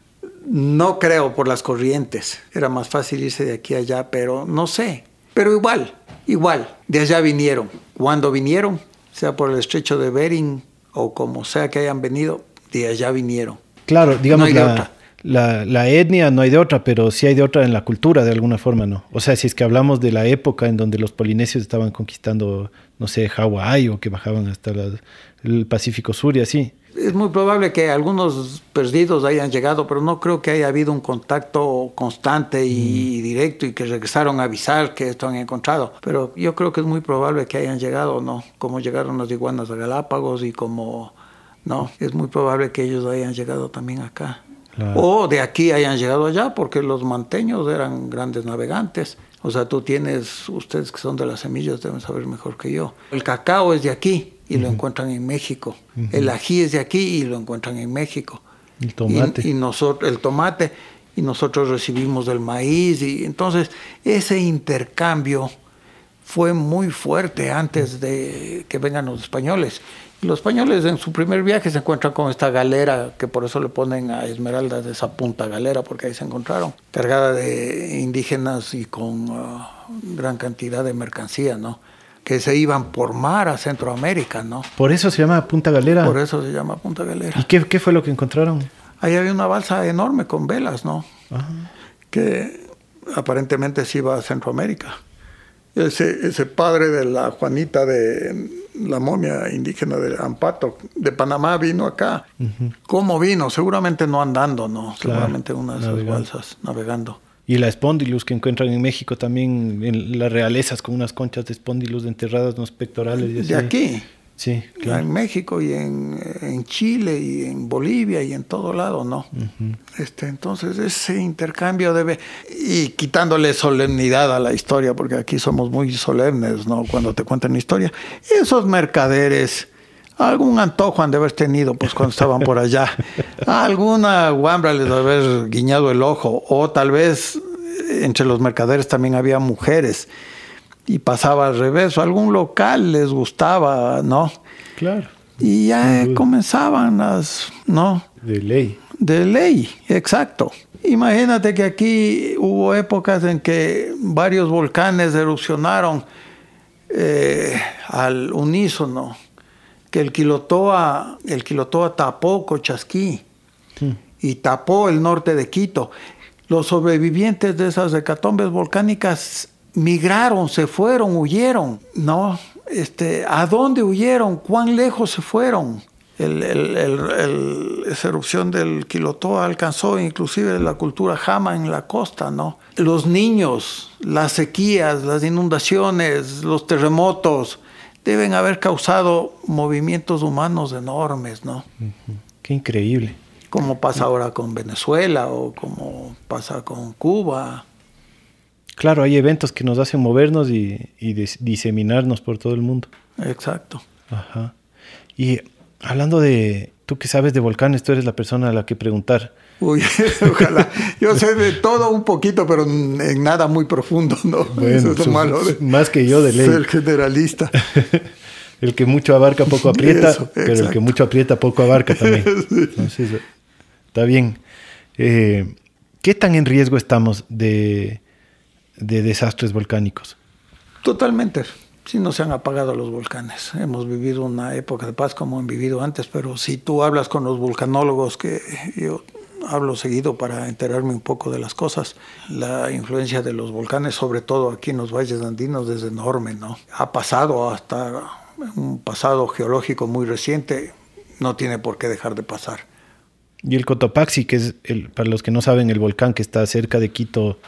No creo por las corrientes. Era más fácil irse de aquí a allá, pero no sé. Pero igual, igual, de allá vinieron. Cuando vinieron, sea por el estrecho de Bering o como sea que hayan venido, de allá vinieron. Claro, digamos la, la, etnia no hay de otra, pero sí hay de otra en la cultura de alguna forma, ¿no? O sea, si es que hablamos de la época en donde los polinesios estaban conquistando, no sé, Hawái o que bajaban hasta el Pacífico Sur y así es muy probable que algunos perdidos hayan llegado, pero no creo que haya habido un contacto constante y mm. directo y que regresaron a avisar que esto han encontrado. Pero yo creo que es muy probable que hayan llegado, ¿no? Como llegaron las iguanas a Galápagos y como, ¿no? Es muy probable que ellos hayan llegado también acá. O de aquí hayan llegado allá, porque los manteños eran grandes navegantes. O sea, tú tienes, ustedes que son de las semillas deben saber mejor que yo. El cacao es de aquí y lo encuentran en México. El ají es de aquí y lo encuentran en México. El tomate. Y, nosotros, el tomate, y nosotros recibimos el maíz. Y entonces ese intercambio fue muy fuerte antes de que vengan los españoles. Los españoles en su primer viaje se encuentran con esta galera, que por eso le ponen a Esmeralda de esa punta galera, porque ahí se encontraron, cargada de indígenas y con ah, gran cantidad de mercancía, ¿no? que se iban por mar a Centroamérica, ¿no? Por eso se llama Punta Galera. Por eso se llama Punta Galera. ¿Y qué, fue lo que encontraron? Ahí había una balsa enorme con velas, ¿no? Que aparentemente se iba a Centroamérica. Ese, ese padre de la Juanita de la momia indígena de Ampato, de Panamá, vino acá. ¿Cómo vino? Seguramente no andando, ¿no? Seguramente una de esas balsas navegando. Y la espondilus que encuentran en México también, en las realezas con unas conchas de espondilus enterradas en los pectorales. de aquí. Sí, claro. En México y en, Chile y en Bolivia y en todo lado, ¿no? este, entonces ese intercambio debe... Y quitándole solemnidad a la historia, porque aquí somos muy solemnes, ¿no? Cuando te cuentan historia. Esos mercaderes Algún antojo han de haber tenido pues cuando estaban por allá. Alguna guambra les debe haber guiñado el ojo. O tal vez entre los mercaderes también había mujeres. Y pasaba al revés. O algún local les gustaba, ¿no? Claro. Y ya comenzaban las, ¿no? De ley. De ley, exacto. Imagínate que aquí hubo épocas en que varios volcanes erupcionaron eh, al unísono que el Quilotoa, el Quilotoa tapó Cochasquí y tapó el norte de Quito. Los sobrevivientes de esas hecatombes volcánicas migraron, se fueron, huyeron, ¿no? Este, ¿A dónde huyeron? ¿Cuán lejos se fueron? esa erupción del Quilotoa alcanzó inclusive la cultura jama en la costa, ¿no? Los niños, las sequías, las inundaciones, los terremotos, deben haber causado movimientos humanos enormes, ¿no? Qué increíble. Como pasa ahora con Venezuela o como pasa con Cuba. Claro, hay eventos que nos hacen movernos y, diseminarnos por todo el mundo. Exacto. Ajá. Y hablando de, tú que sabes de volcanes, tú eres la persona a la que preguntar. Uy, ojalá. Yo sé de todo un poquito, pero en nada muy profundo, ¿no? Bueno, Eso es malo más que yo de ley. Ser generalista. el que mucho abarca, poco aprieta, pero el que mucho aprieta, poco abarca también. está bien. Eh, ¿Qué tan en riesgo estamos de, de desastres volcánicos? Totalmente. Si no se han apagado los volcanes. Hemos vivido una época de paz como han vivido antes, pero si tú hablas con los vulcanólogos, que yo hablo seguido para enterarme un poco de las cosas, la influencia de los volcanes, sobre todo aquí en los valles andinos, es enorme, ¿no? Ha pasado hasta un pasado geológico muy reciente, no tiene por qué dejar de pasar. Y el Cotopaxi, que es, el, para los que no saben, el volcán que está cerca de Quito,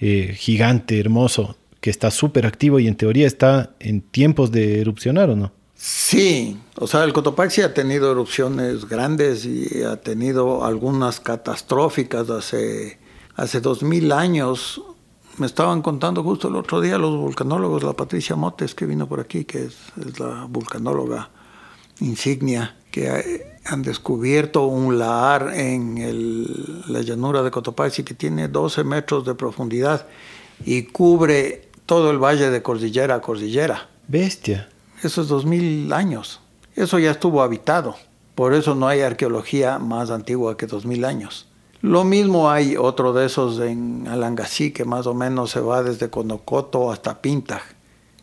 eh, gigante, hermoso, que está súper activo y en teoría está en tiempos de erupcionar o no? Sí, o sea, el Cotopaxi ha tenido erupciones grandes y ha tenido algunas catastróficas hace, hace 2000 años. Me estaban contando justo el otro día los vulcanólogos, la Patricia Motes, que vino por aquí, que es, la vulcanóloga insignia, que han descubierto un lahar en la llanura de Cotopaxi que tiene 12 metros de profundidad y cubre todo el valle de cordillera a cordillera. Bestia. Eso es 2000 años. Eso ya estuvo habitado. Por eso no hay arqueología más antigua que 2000 años. Lo mismo hay otro de esos en Alangasí, que más o menos se va desde Conocoto hasta Pintaj.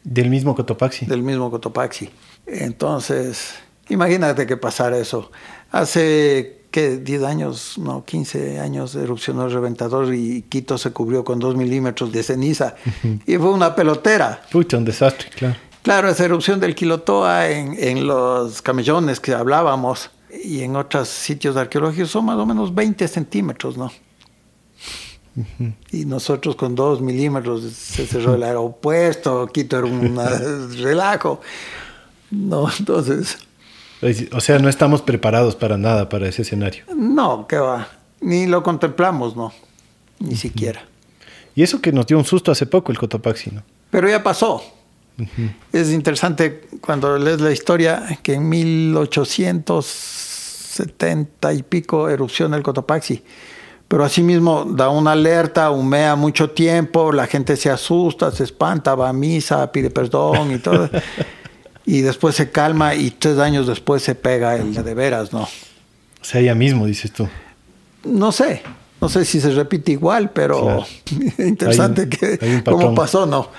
Del mismo Cotopaxi. Del mismo Cotopaxi. Entonces, imagínate que pasara eso. Hace que 10 años, no, 15 años erupcionó el reventador y Quito se cubrió con 2 milímetros de ceniza. y fue una pelotera. Pucha, un desastre, claro. Claro, esa erupción del Quilotoa en, en los camellones que hablábamos y en otros sitios arqueológicos son más o menos 20 centímetros, ¿no? Y nosotros con 2 milímetros se cerró el aeropuerto, Quito era un relajo. No, entonces... O sea, no estamos preparados para nada para ese escenario. No, qué va. Ni lo contemplamos, no. Ni siquiera. Y eso que nos dio un susto hace poco el Cotopaxi, ¿no? Pero ya pasó. Es interesante cuando lees la historia que en 1870 y pico erupciona el Cotopaxi. Pero asimismo da una alerta, humea mucho tiempo, la gente se asusta, se espanta, va a misa, pide perdón y todo. y después se calma y tres años después se pega el de veras, ¿no? O sea, ya mismo, dices tú. No sé, no sé si se repite igual, pero interesante que cómo pasó, ¿no?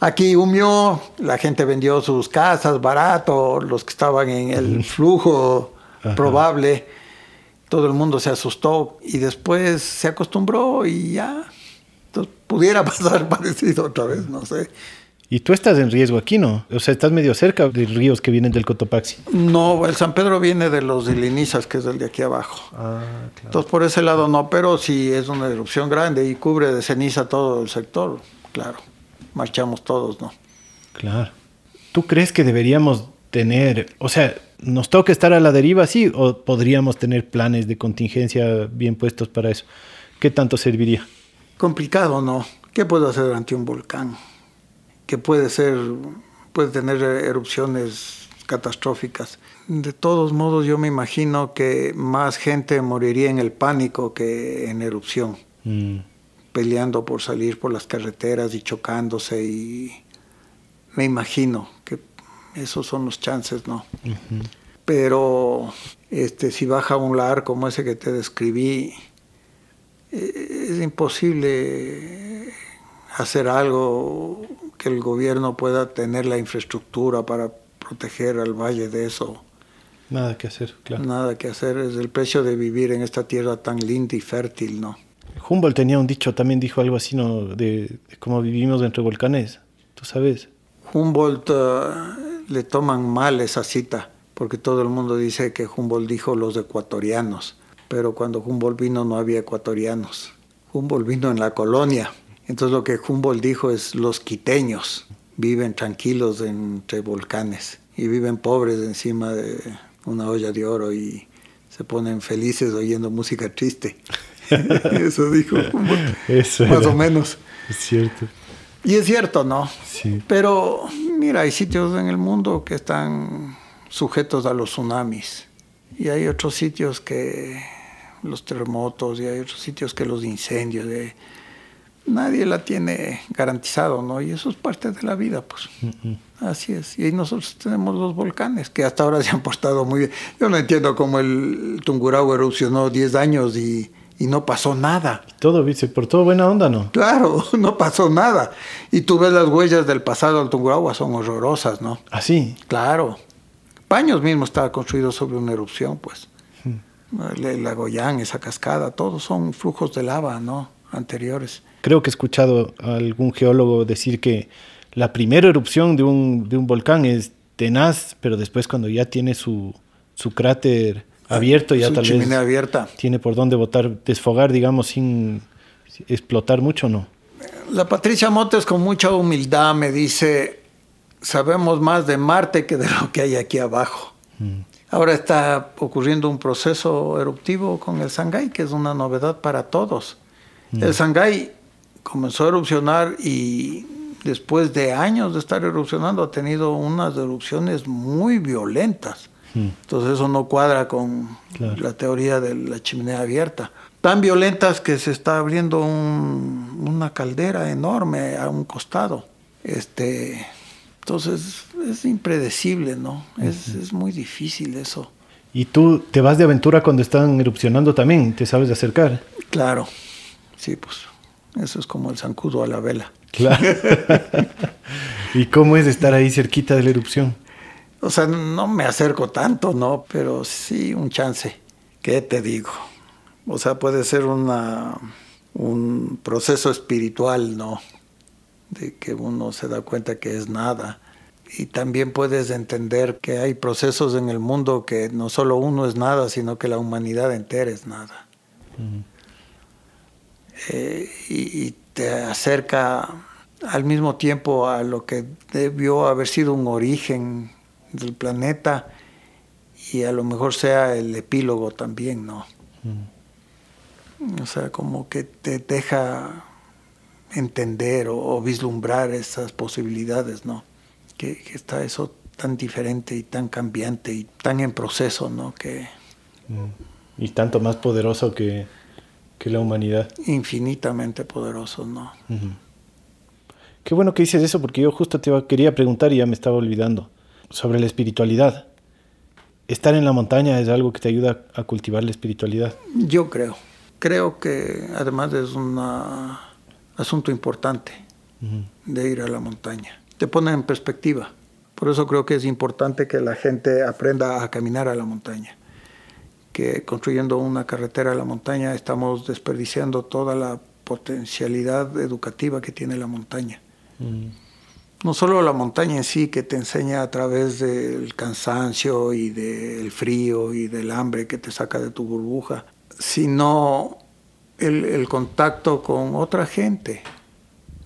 Aquí humió, la gente vendió sus casas barato, los que estaban en el flujo probable, todo el mundo se asustó y después se acostumbró y ya. Entonces, pudiera pasar parecido otra vez, no sé. Y tú estás en riesgo aquí, ¿no? O sea, estás medio cerca de ríos que vienen del Cotopaxi. No, el San Pedro viene de los Dilinizas, que es el de aquí abajo. Ah, claro. Entonces, por ese lado no, pero si es una erupción grande y cubre de ceniza todo el sector, claro, marchamos todos, ¿no? Claro. ¿Tú crees que deberíamos tener, o sea, nos toca estar a la deriva, sí, o podríamos tener planes de contingencia bien puestos para eso? ¿Qué tanto serviría? Complicado, ¿no? ¿Qué puedo hacer ante un volcán? Que puede ser, puede tener erupciones catastróficas. De todos modos, yo me imagino que más gente moriría en el pánico que en erupción, mm. peleando por salir por las carreteras y chocándose y me imagino que esos son los chances, ¿no? Pero este, si baja un lar como ese que te describí, e-, es imposible hacer algo que el gobierno pueda tener la infraestructura para proteger al valle de eso. Nada que hacer, claro. Nada que hacer, es el precio de vivir en esta tierra tan linda y fértil, ¿no? Humboldt tenía un dicho, también dijo algo así, ¿no? De, cómo vivimos entre volcanes, ¿tú sabes? Humboldt eh, le toman mal esa cita, porque todo el mundo dice que Humboldt dijo los ecuatorianos, pero cuando Humboldt vino no había ecuatorianos. Humboldt vino en la colonia, entonces lo que Humboldt dijo es los quiteños viven tranquilos entre volcanes y viven pobres encima de una olla de oro y se ponen felices oyendo música triste. Eso dijo, Eso más o menos. Es cierto. Y es cierto, ¿no? Sí. Pero mira, hay sitios en el mundo que están sujetos a los tsunamis y hay otros sitios que los terremotos y hay otros sitios que los incendios. De, nadie la tiene garantizado, ¿no? Y eso es parte de la vida, pues. Así es. Y nosotros tenemos los volcanes, que hasta ahora se han portado muy bien. Yo no entiendo cómo el Tungurahua erupcionó 10 años y, y no pasó nada. Todo, dice, por todo buena onda, ¿no? Claro, no pasó nada. Y tú ves las huellas del pasado del Tungurahua, son horrorosas, ¿no? ¿Ah, sí? Claro. Paños mismo estaba construido sobre una erupción, pues. La Goyán, esa cascada, todos son flujos de lava, ¿no? Anteriores creo que he escuchado a algún geólogo decir que la primera erupción de un, de un volcán es tenaz, pero después cuando ya tiene su, su cráter abierto, ya tal vez abierta. tiene por dónde botar, desfogar, digamos, sin explotar mucho, ¿no? La Patricia Motes con mucha humildad me dice, sabemos más de Marte que de lo que hay aquí abajo. Mm. Ahora está ocurriendo un proceso eruptivo con el Sangay, que es una novedad para todos. Mm. El Sangay comenzó a erupcionar y después de años de estar erupcionando ha tenido unas erupciones muy violentas. Hmm. Entonces eso no cuadra con la teoría de la chimenea abierta. Tan violentas que se está abriendo una caldera enorme a un costado. Este, entonces es impredecible, ¿no? Es, es muy difícil eso. ¿Y tú te vas de aventura cuando están erupcionando también? ¿Te sabes de acercar? Claro, sí, pues eso es como el zancudo a la vela. Claro. ¿Y cómo es estar ahí cerquita de la erupción? O sea, no me acerco tanto, ¿no? Pero sí un chance. ¿Qué te digo? O sea, puede ser una, un proceso espiritual, ¿no? De que uno se da cuenta que es nada. Y también puedes entender que hay procesos en el mundo que no solo uno es nada, sino que la humanidad entera es nada. Eh, y, te acerca al mismo tiempo a lo que debió haber sido un origen del planeta y a lo mejor sea el epílogo también, ¿no? Mm. O sea, como que te deja entender o, vislumbrar esas posibilidades, ¿no? Que, está eso tan diferente y tan cambiante y tan en proceso, ¿no? Que... Mm. Y tanto más poderoso que, que la humanidad. Infinitamente poderoso, ¿no? Qué bueno que dices eso, porque yo justo te quería preguntar y ya me estaba olvidando, sobre la espiritualidad. ¿Estar en la montaña es algo que te ayuda a cultivar la espiritualidad? Yo creo. Creo que además es un asunto importante de ir a la montaña. Te pone en perspectiva. Por eso creo que es importante que la gente aprenda a caminar a la montaña que construyendo una carretera a la montaña estamos desperdiciando toda la potencialidad educativa que tiene la montaña. Mm. No solo la montaña en sí, que te enseña a través del cansancio y del frío y del hambre que te saca de tu burbuja, sino el, contacto con otra gente,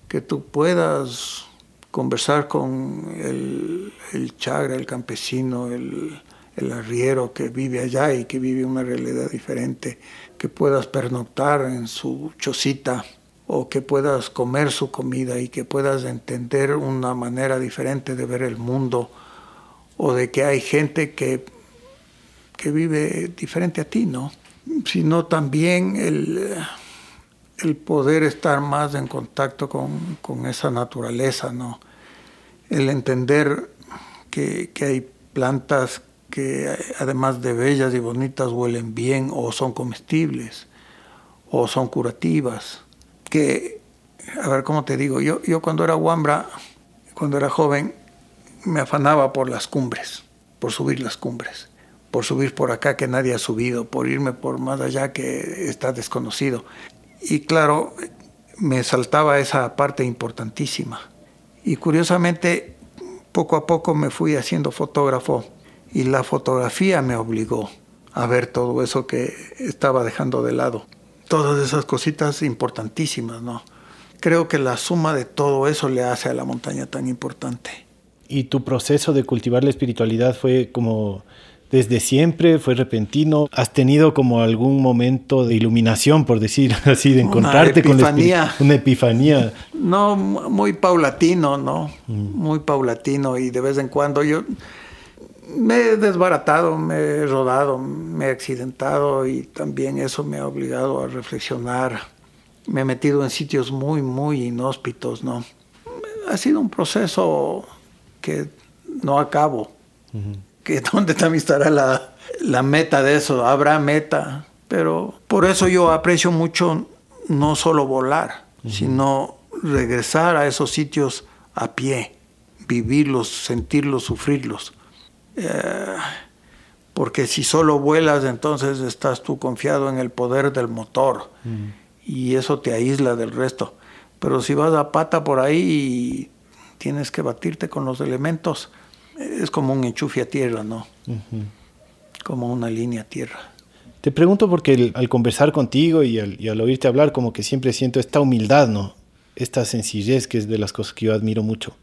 que tú puedas conversar con el, el chagra, el campesino, el, el arriero que vive allá y que vive una realidad diferente, que puedas pernoctar en su chocita o que puedas comer su comida y que puedas entender una manera diferente de ver el mundo o de que hay gente que, que vive diferente a ti, ¿no? Sino también el, el poder estar más en contacto con, con esa naturaleza, ¿no? El entender que, que hay plantas que además de bellas y bonitas huelen bien o son comestibles o son curativas. Que, a ver, ¿cómo te digo? Yo, yo cuando era guambra, cuando era joven, me afanaba por las cumbres, por subir las cumbres, por subir por acá que nadie ha subido, por irme por más allá que está desconocido. Y claro, me saltaba esa parte importantísima. Y curiosamente, poco a poco me fui haciendo fotógrafo y la fotografía me obligó a ver todo eso que estaba dejando de lado. Todas esas cositas importantísimas, ¿no? Creo que la suma de todo eso le hace a la montaña tan importante. ¿Y tu proceso de cultivar la espiritualidad fue como desde siempre? ¿Fue repentino? ¿Has tenido como algún momento de iluminación, por decir así, de encontrarte con la una epifanía? No, muy paulatino, ¿no? Mm. Muy paulatino y de vez en cuando yo me he desbaratado, me he rodado, me he accidentado y también eso me ha obligado a reflexionar. Me he metido en sitios muy, muy inhóspitos, ¿no? Ha sido un proceso que no acabo que dónde también estará la, la meta de eso, habrá meta, pero por eso yo aprecio mucho no solo volar, sino regresar a esos sitios a pie, vivirlos, sentirlos, sufrirlos. Eh, porque si solo vuelas, entonces estás tú confiado en el poder del motor y eso te aísla del resto. Pero si vas a pata por ahí, tienes que batirte con los elementos es como un enchufe a tierra, ¿no? Como una línea a tierra. Te pregunto porque al conversar contigo y al, oírte hablar, como que siempre siento esta humildad, ¿no? Esta sencillez que es de las cosas que yo admiro mucho.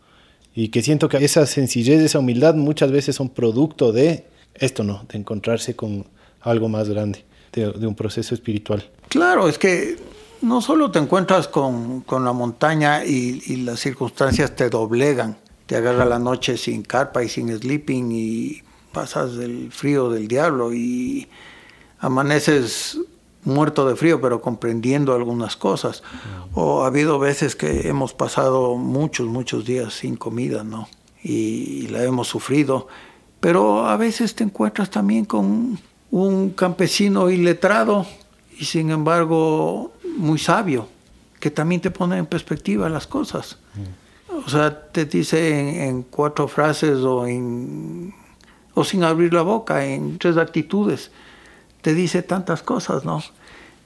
Y que siento que esa sencillez, esa humildad muchas veces son producto de esto, ¿no? De encontrarse con algo más grande, de, un proceso espiritual. Claro, es que no solo te encuentras con, la montaña y, y, las circunstancias te doblegan, te agarra la noche sin carpa y sin sleeping y pasas el frío del diablo y amaneces muerto de frío pero comprendiendo algunas cosas. O ha habido veces que hemos pasado muchos, muchos días sin comida, ¿no? Y la hemos sufrido. Pero a veces te encuentras también con un campesino iletrado y sin embargo muy sabio, que también te pone en perspectiva las cosas. O sea, te dice en, cuatro frases o, en, o sin abrir la boca, en tres actitudes. Te dice tantas cosas, ¿no?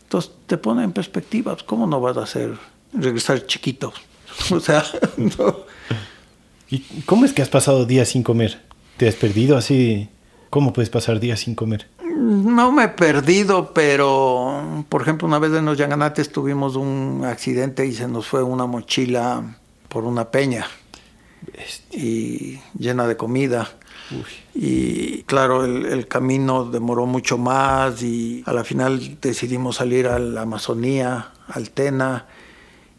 Entonces te pone en perspectiva, pues, ¿cómo no vas a hacer regresar chiquito? O sea, no. ¿Y cómo es que has pasado días sin comer? ¿Te has perdido así? ¿Cómo puedes pasar días sin comer? No me he perdido, pero por ejemplo, una vez en los Yanganates tuvimos un accidente y se nos fue una mochila por una peña y llena de comida. Y claro, el, camino demoró mucho más y a la final decidimos salir a la Amazonía, al Tena,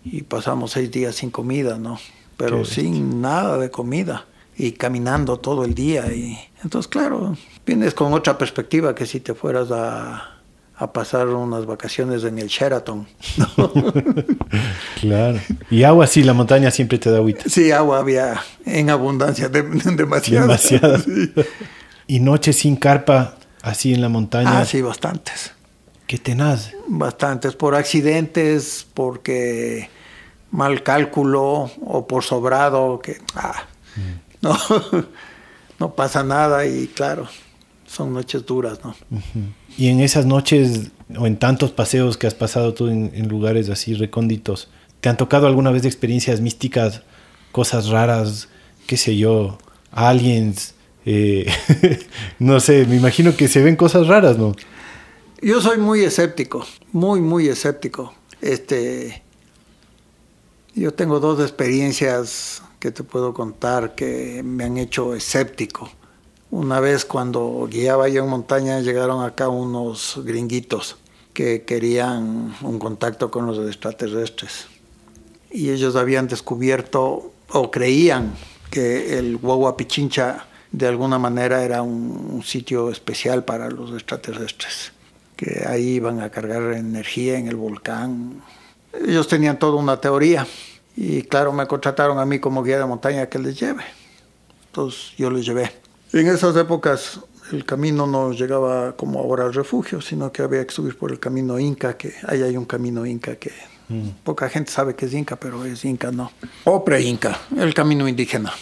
y pasamos seis días sin comida, ¿no? Pero sin nada de comida y caminando todo el día. Y entonces, claro, vienes con otra perspectiva que si te fueras a, a pasar unas vacaciones en el Sheraton. claro. Y agua sí, la montaña siempre te da agüita. Sí, agua había en abundancia, de, demasiada. Demasiada. Y noches sin carpa, así en la montaña. Ah, sí, bastantes. ¿Qué tenaz? Bastantes, por accidentes, porque mal cálculo o por sobrado, que ah, mm. no, no pasa nada y claro, son noches duras, ¿no? Y en esas noches o en tantos paseos que has pasado tú en, lugares así recónditos, ¿te han tocado alguna vez experiencias místicas, cosas raras, qué sé yo, aliens? Eh, no sé, me imagino que se ven cosas raras, ¿no? Yo soy muy escéptico, muy, muy escéptico. Este, yo tengo dos experiencias que te puedo contar que me han hecho escéptico. Una vez cuando guiaba yo en montaña llegaron acá unos gringuitos que querían un contacto con los extraterrestres. Y ellos habían descubierto o creían que el Guagua Pichincha de alguna manera era un, sitio especial para los extraterrestres, que ahí iban a cargar energía en el volcán. Ellos tenían toda una teoría y claro, me contrataron a mí como guía de montaña que les lleve. Entonces yo les llevé. En esas épocas el camino no llegaba como ahora al refugio, sino que había que subir por el camino Inca, que ahí hay un camino Inca que mm. poca gente sabe que es Inca, pero es Inca, no. O pre-Inca, el camino indígena.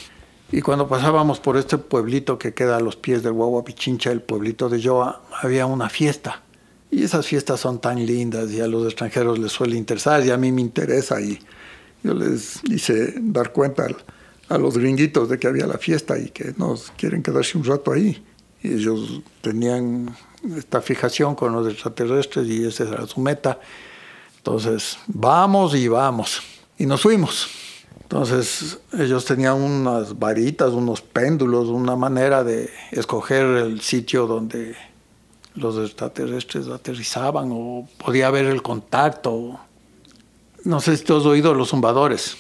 Y cuando pasábamos por este pueblito que queda a los pies del Pichincha, el pueblito de Yoa, había una fiesta. Y esas fiestas son tan lindas y a los extranjeros les suele interesar y a mí me interesa y yo les hice dar cuenta a los gringuitos de que había la fiesta y que nos quieren quedarse un rato ahí. Y ellos tenían esta fijación con los extraterrestres y esa era su meta. Entonces, vamos y vamos. Y nos fuimos. Entonces, ellos tenían unas varitas, unos péndulos, una manera de escoger el sitio donde los extraterrestres aterrizaban o podía haber el contacto. No sé si tú has oído los zumbadores.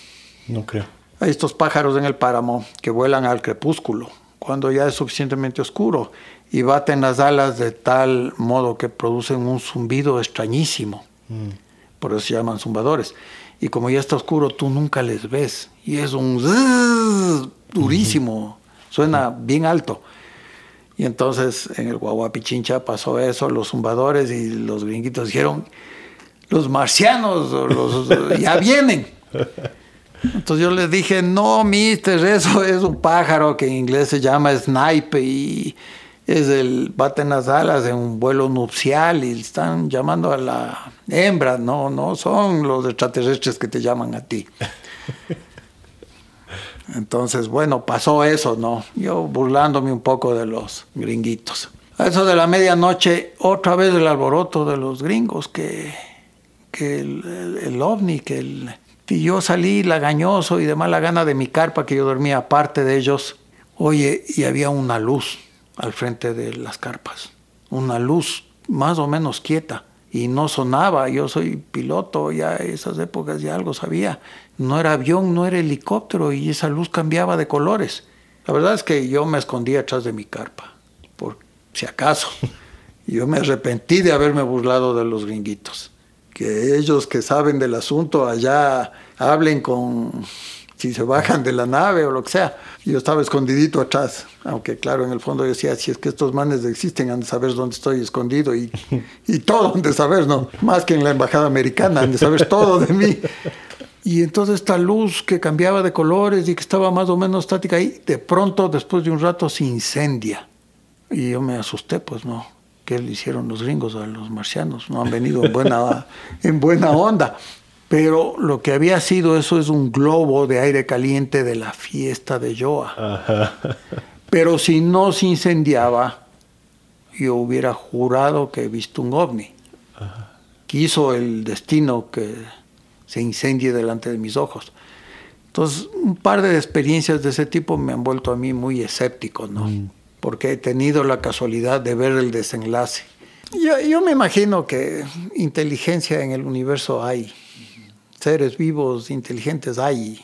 No creo. Hay estos pájaros en el páramo que vuelan al crepúsculo, cuando ya es suficientemente oscuro, y baten las alas de tal modo que producen un zumbido extrañísimo. Mm. Por eso se llaman zumbadores. Y como ya está oscuro, tú nunca les ves. Y es un durísimo, suena bien alto. Y entonces en el Guaguapichincha pasó eso, los zumbadores y los gringuitos dijeron, los marcianos los, ya vienen. Entonces yo les dije, no, mister, eso es un pájaro que en inglés se llama snipe y es el bate en las alas en un vuelo nupcial y están llamando a la hembra, no, no son los extraterrestres que te llaman a ti. Entonces, bueno, pasó eso, ¿no? Yo burlándome un poco de los gringuitos. A eso de la medianoche, otra vez el alboroto de los gringos, que, que el, ovni, que el... Y yo salí lagañoso y de mala gana de mi carpa, que yo dormía aparte de ellos. Oye, y había una luz al frente de las carpas. Una luz más o menos quieta y no sonaba. Yo soy piloto, ya esas épocas ya algo sabía. No era avión, no era helicóptero y esa luz cambiaba de colores. La verdad es que yo me escondí atrás de mi carpa, por si acaso. Yo me arrepentí de haberme burlado de los gringuitos. Que ellos que saben del asunto allá hablen con si se bajan de la nave o lo que sea. Yo estaba escondidito atrás, aunque claro, en el fondo yo decía, si es que estos manes existen, han de saber dónde estoy escondido y, y todo han de saber, ¿no? Más que en la embajada americana, han de saber todo de mí. Y entonces esta luz que cambiaba de colores y que estaba más o menos estática ahí, de pronto, después de un rato, se incendia. Y yo me asusté, pues no. ¿Qué le hicieron los gringos a los marcianos? No han venido en buena, en buena onda. Pero lo que había sido eso es un globo de aire caliente de la fiesta de Joa. Pero si no se incendiaba, yo hubiera jurado que he visto un ovni. Quiso el destino que se incendie delante de mis ojos. Entonces, un par de experiencias de ese tipo me han vuelto a mí muy escéptico, ¿no? Mm. Porque he tenido la casualidad de ver el desenlace. Yo, me imagino que inteligencia en el universo hay seres vivos inteligentes hay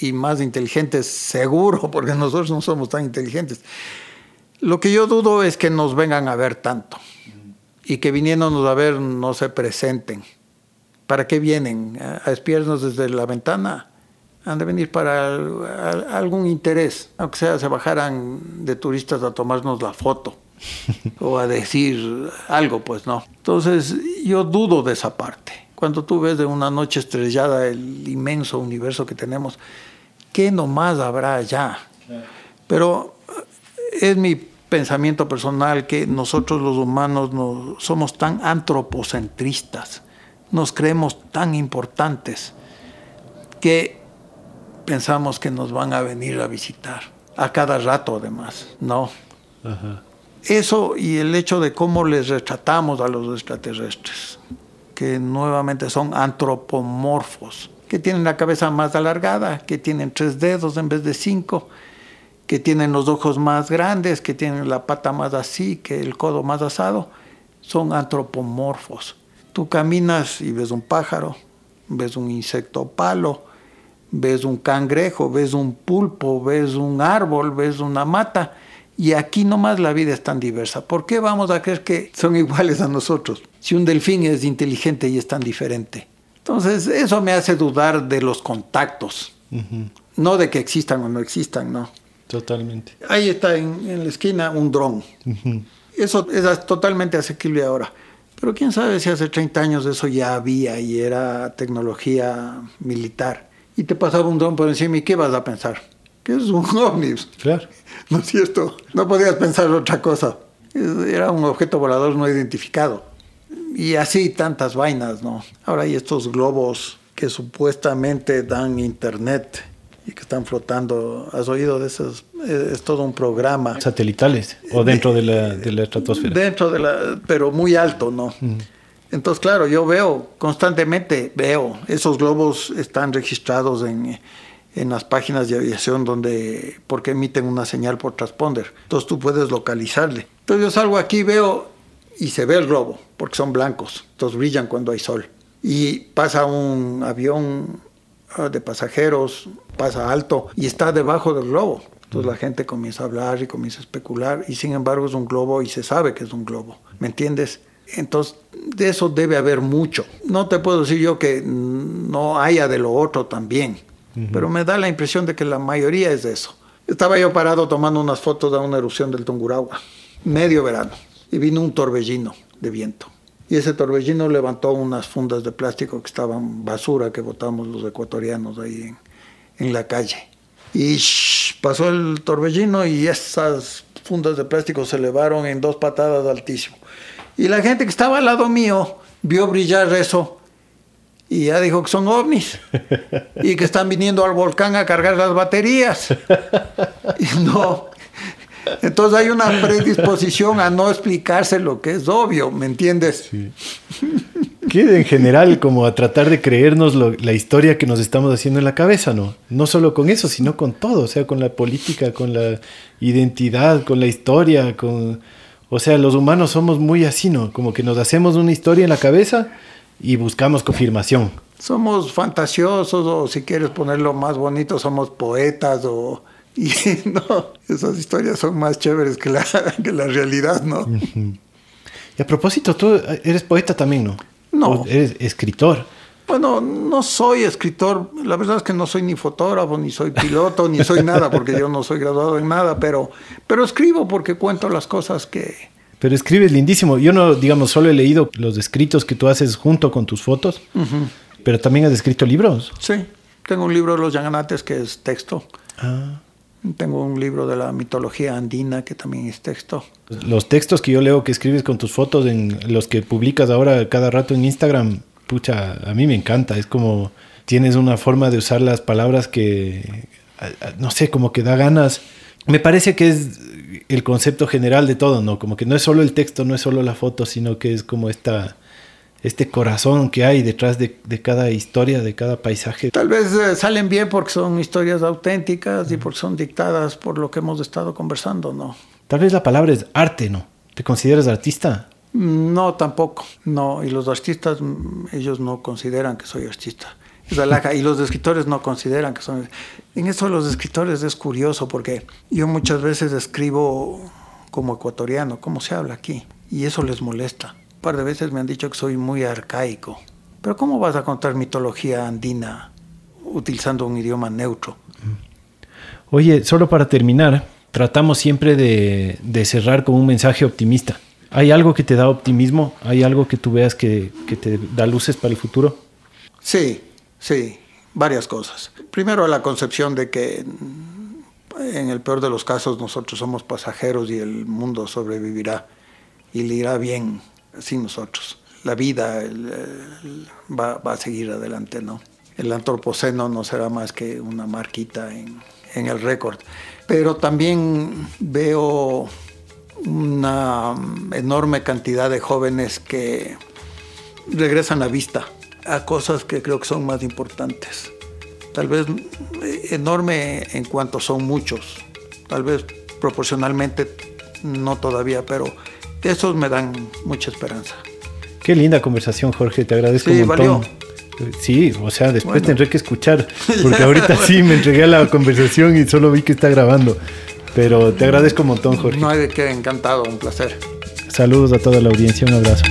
y más inteligentes seguro, porque nosotros no somos tan inteligentes. Lo que yo dudo es que nos vengan a ver tanto y que viniéndonos a ver no se presenten. ¿Para qué vienen? ¿A espiarnos desde la ventana? Han de venir para algún interés, aunque sea se bajaran de turistas a tomarnos la foto o a decir algo, pues no. Entonces yo dudo de esa parte. Cuando tú ves de una noche estrellada el inmenso universo que tenemos, ¿qué nomás habrá allá? Pero eh, es mi pensamiento personal que nosotros los humanos no, somos tan antropocentristas, nos creemos tan importantes que pensamos que nos van a venir a visitar a cada rato además, no. Eso y el hecho de cómo les retratamos a los extraterrestres que nuevamente son antropomorfos, que tienen la cabeza más alargada, que tienen tres dedos en vez de cinco, que tienen los ojos más grandes, que tienen la pata más así, que el codo más asado, son antropomorfos. Tú caminas y ves un pájaro, ves un insecto palo, ves un cangrejo, ves un pulpo, ves un árbol, ves una mata, y aquí nomás la vida es tan diversa. ¿Por qué vamos a creer que son iguales a nosotros? Si un delfín es inteligente y es tan diferente. Entonces, eso me hace dudar de los contactos. No de que existan o no existan, no. Totalmente. Ahí está en, la esquina un dron. Eso es totalmente asequible ahora. Pero quién sabe si hace 30 años eso ya había y era tecnología militar. Y te pasaba un dron por encima y ¿qué vas a pensar? Que es un ovni. Claro. ¿No es cierto? No podías pensar otra cosa. Era un objeto volador no identificado. Y así tantas vainas, ¿no? Ahora hay estos globos que supuestamente dan internet y que están flotando. ¿Has oído de esos? Es todo un programa. ¿Satelitales o dentro de, la, de la estratosfera? Dentro de la, pero muy alto, ¿no? Entonces, claro, yo veo constantemente, veo, esos globos están registrados en, en las páginas de aviación donde, porque emiten una señal por transponder. Entonces tú puedes localizarle. Entonces yo salgo aquí, veo y se ve el globo, porque son blancos, entonces brillan cuando hay sol. Y pasa un avión ah, de pasajeros, pasa alto y está debajo del globo. Entonces la gente comienza a hablar y comienza a especular y sin embargo es un globo y se sabe que es un globo. ¿Me entiendes? Entonces, de eso debe haber mucho. No te puedo decir yo que no haya de lo otro también, pero me da la impresión de que la mayoría es de eso. Estaba yo parado tomando unas fotos de una erupción del Tungurahua, medio verano, y vino un torbellino de viento. Y ese torbellino levantó unas fundas de plástico que estaban basura que botamos los ecuatorianos ahí en, la calle. Y pasó el torbellino y esas fundas de plástico se elevaron en dos patadas altísimo. Y la gente que estaba al lado mío vio brillar eso y ya dijo que son ovnis y que están viniendo al volcán a cargar las baterías. Y no. Entonces hay una predisposición a no explicarse lo que es obvio, ¿me entiendes? Sí. Que en general como a tratar de creernos la historia que nos estamos haciendo en la cabeza, ¿no? No solo con eso, sino con todo, o sea, con la política, con la identidad, con la historia, con o sea, los humanos somos muy así, ¿no? Como que nos hacemos una historia en la cabeza y buscamos confirmación. Somos fantasiosos o si quieres ponerlo más bonito, somos poetas o... Y no, esas historias son más chéveres que la, que la realidad, ¿no? Y a propósito, tú eres poeta también, ¿no? No. eres escritor. Bueno, no soy escritor, la verdad es que no soy ni fotógrafo, ni soy piloto, ni soy nada, porque yo no soy graduado en nada, pero, pero escribo porque cuento las cosas que... Pero escribes lindísimo. Yo no, digamos, solo he leído los escritos que tú haces junto con tus fotos, pero también has escrito libros. Sí, tengo un libro de los Yanganates que es texto. Ah. Tengo un libro de la mitología andina que también es texto. Los textos que yo leo que escribes con tus fotos, en los que publicas ahora cada rato en Instagram, pucha, a mí me encanta. Es como tienes una forma de usar las palabras que, no sé, como que da ganas. Me parece que es el concepto general de todo, ¿no? Como que no es solo el texto, no es solo la foto, sino que es como esta, este corazón que hay detrás de, cada historia, de cada paisaje. Tal vez eh, salen bien porque son historias auténticas y porque son dictadas por lo que hemos estado conversando, ¿no? Tal vez la palabra es arte, ¿no? ¿Te consideras artista? No, tampoco. No, y los artistas, mm, ellos no consideran que soy artista. y los escritores no consideran que son... En eso los escritores es curioso porque yo muchas veces escribo como ecuatoriano, como se habla aquí, y eso les molesta. Un par de veces me han dicho que soy muy arcaico. Pero ¿cómo vas a contar mitología andina utilizando un idioma neutro? Oye, solo para terminar, tratamos siempre de, de cerrar con un mensaje optimista. ¿Hay algo que te da optimismo? ¿Hay algo que tú veas que, te da luces para el futuro? Sí, sí, varias cosas. Primero la concepción de que en el peor de los casos nosotros somos pasajeros y el mundo sobrevivirá y le irá bien sin nosotros. La vida va, a seguir adelante, ¿no? El antropoceno no será más que una marquita en, en el récord. Pero también veo una enorme cantidad de jóvenes que regresan a vista a cosas que creo que son más importantes. Tal vez enorme en cuanto son muchos, tal vez proporcionalmente no todavía, pero esos me dan mucha esperanza. Qué linda conversación, Jorge, te agradezco un montón. Sí, o sea, después tendré que escuchar, porque ahorita sí me entregué a la conversación y solo vi que está grabando. Pero te agradezco un montón, Jorge. No hay de qué, encantado, un placer. Saludos a toda la audiencia, un abrazo.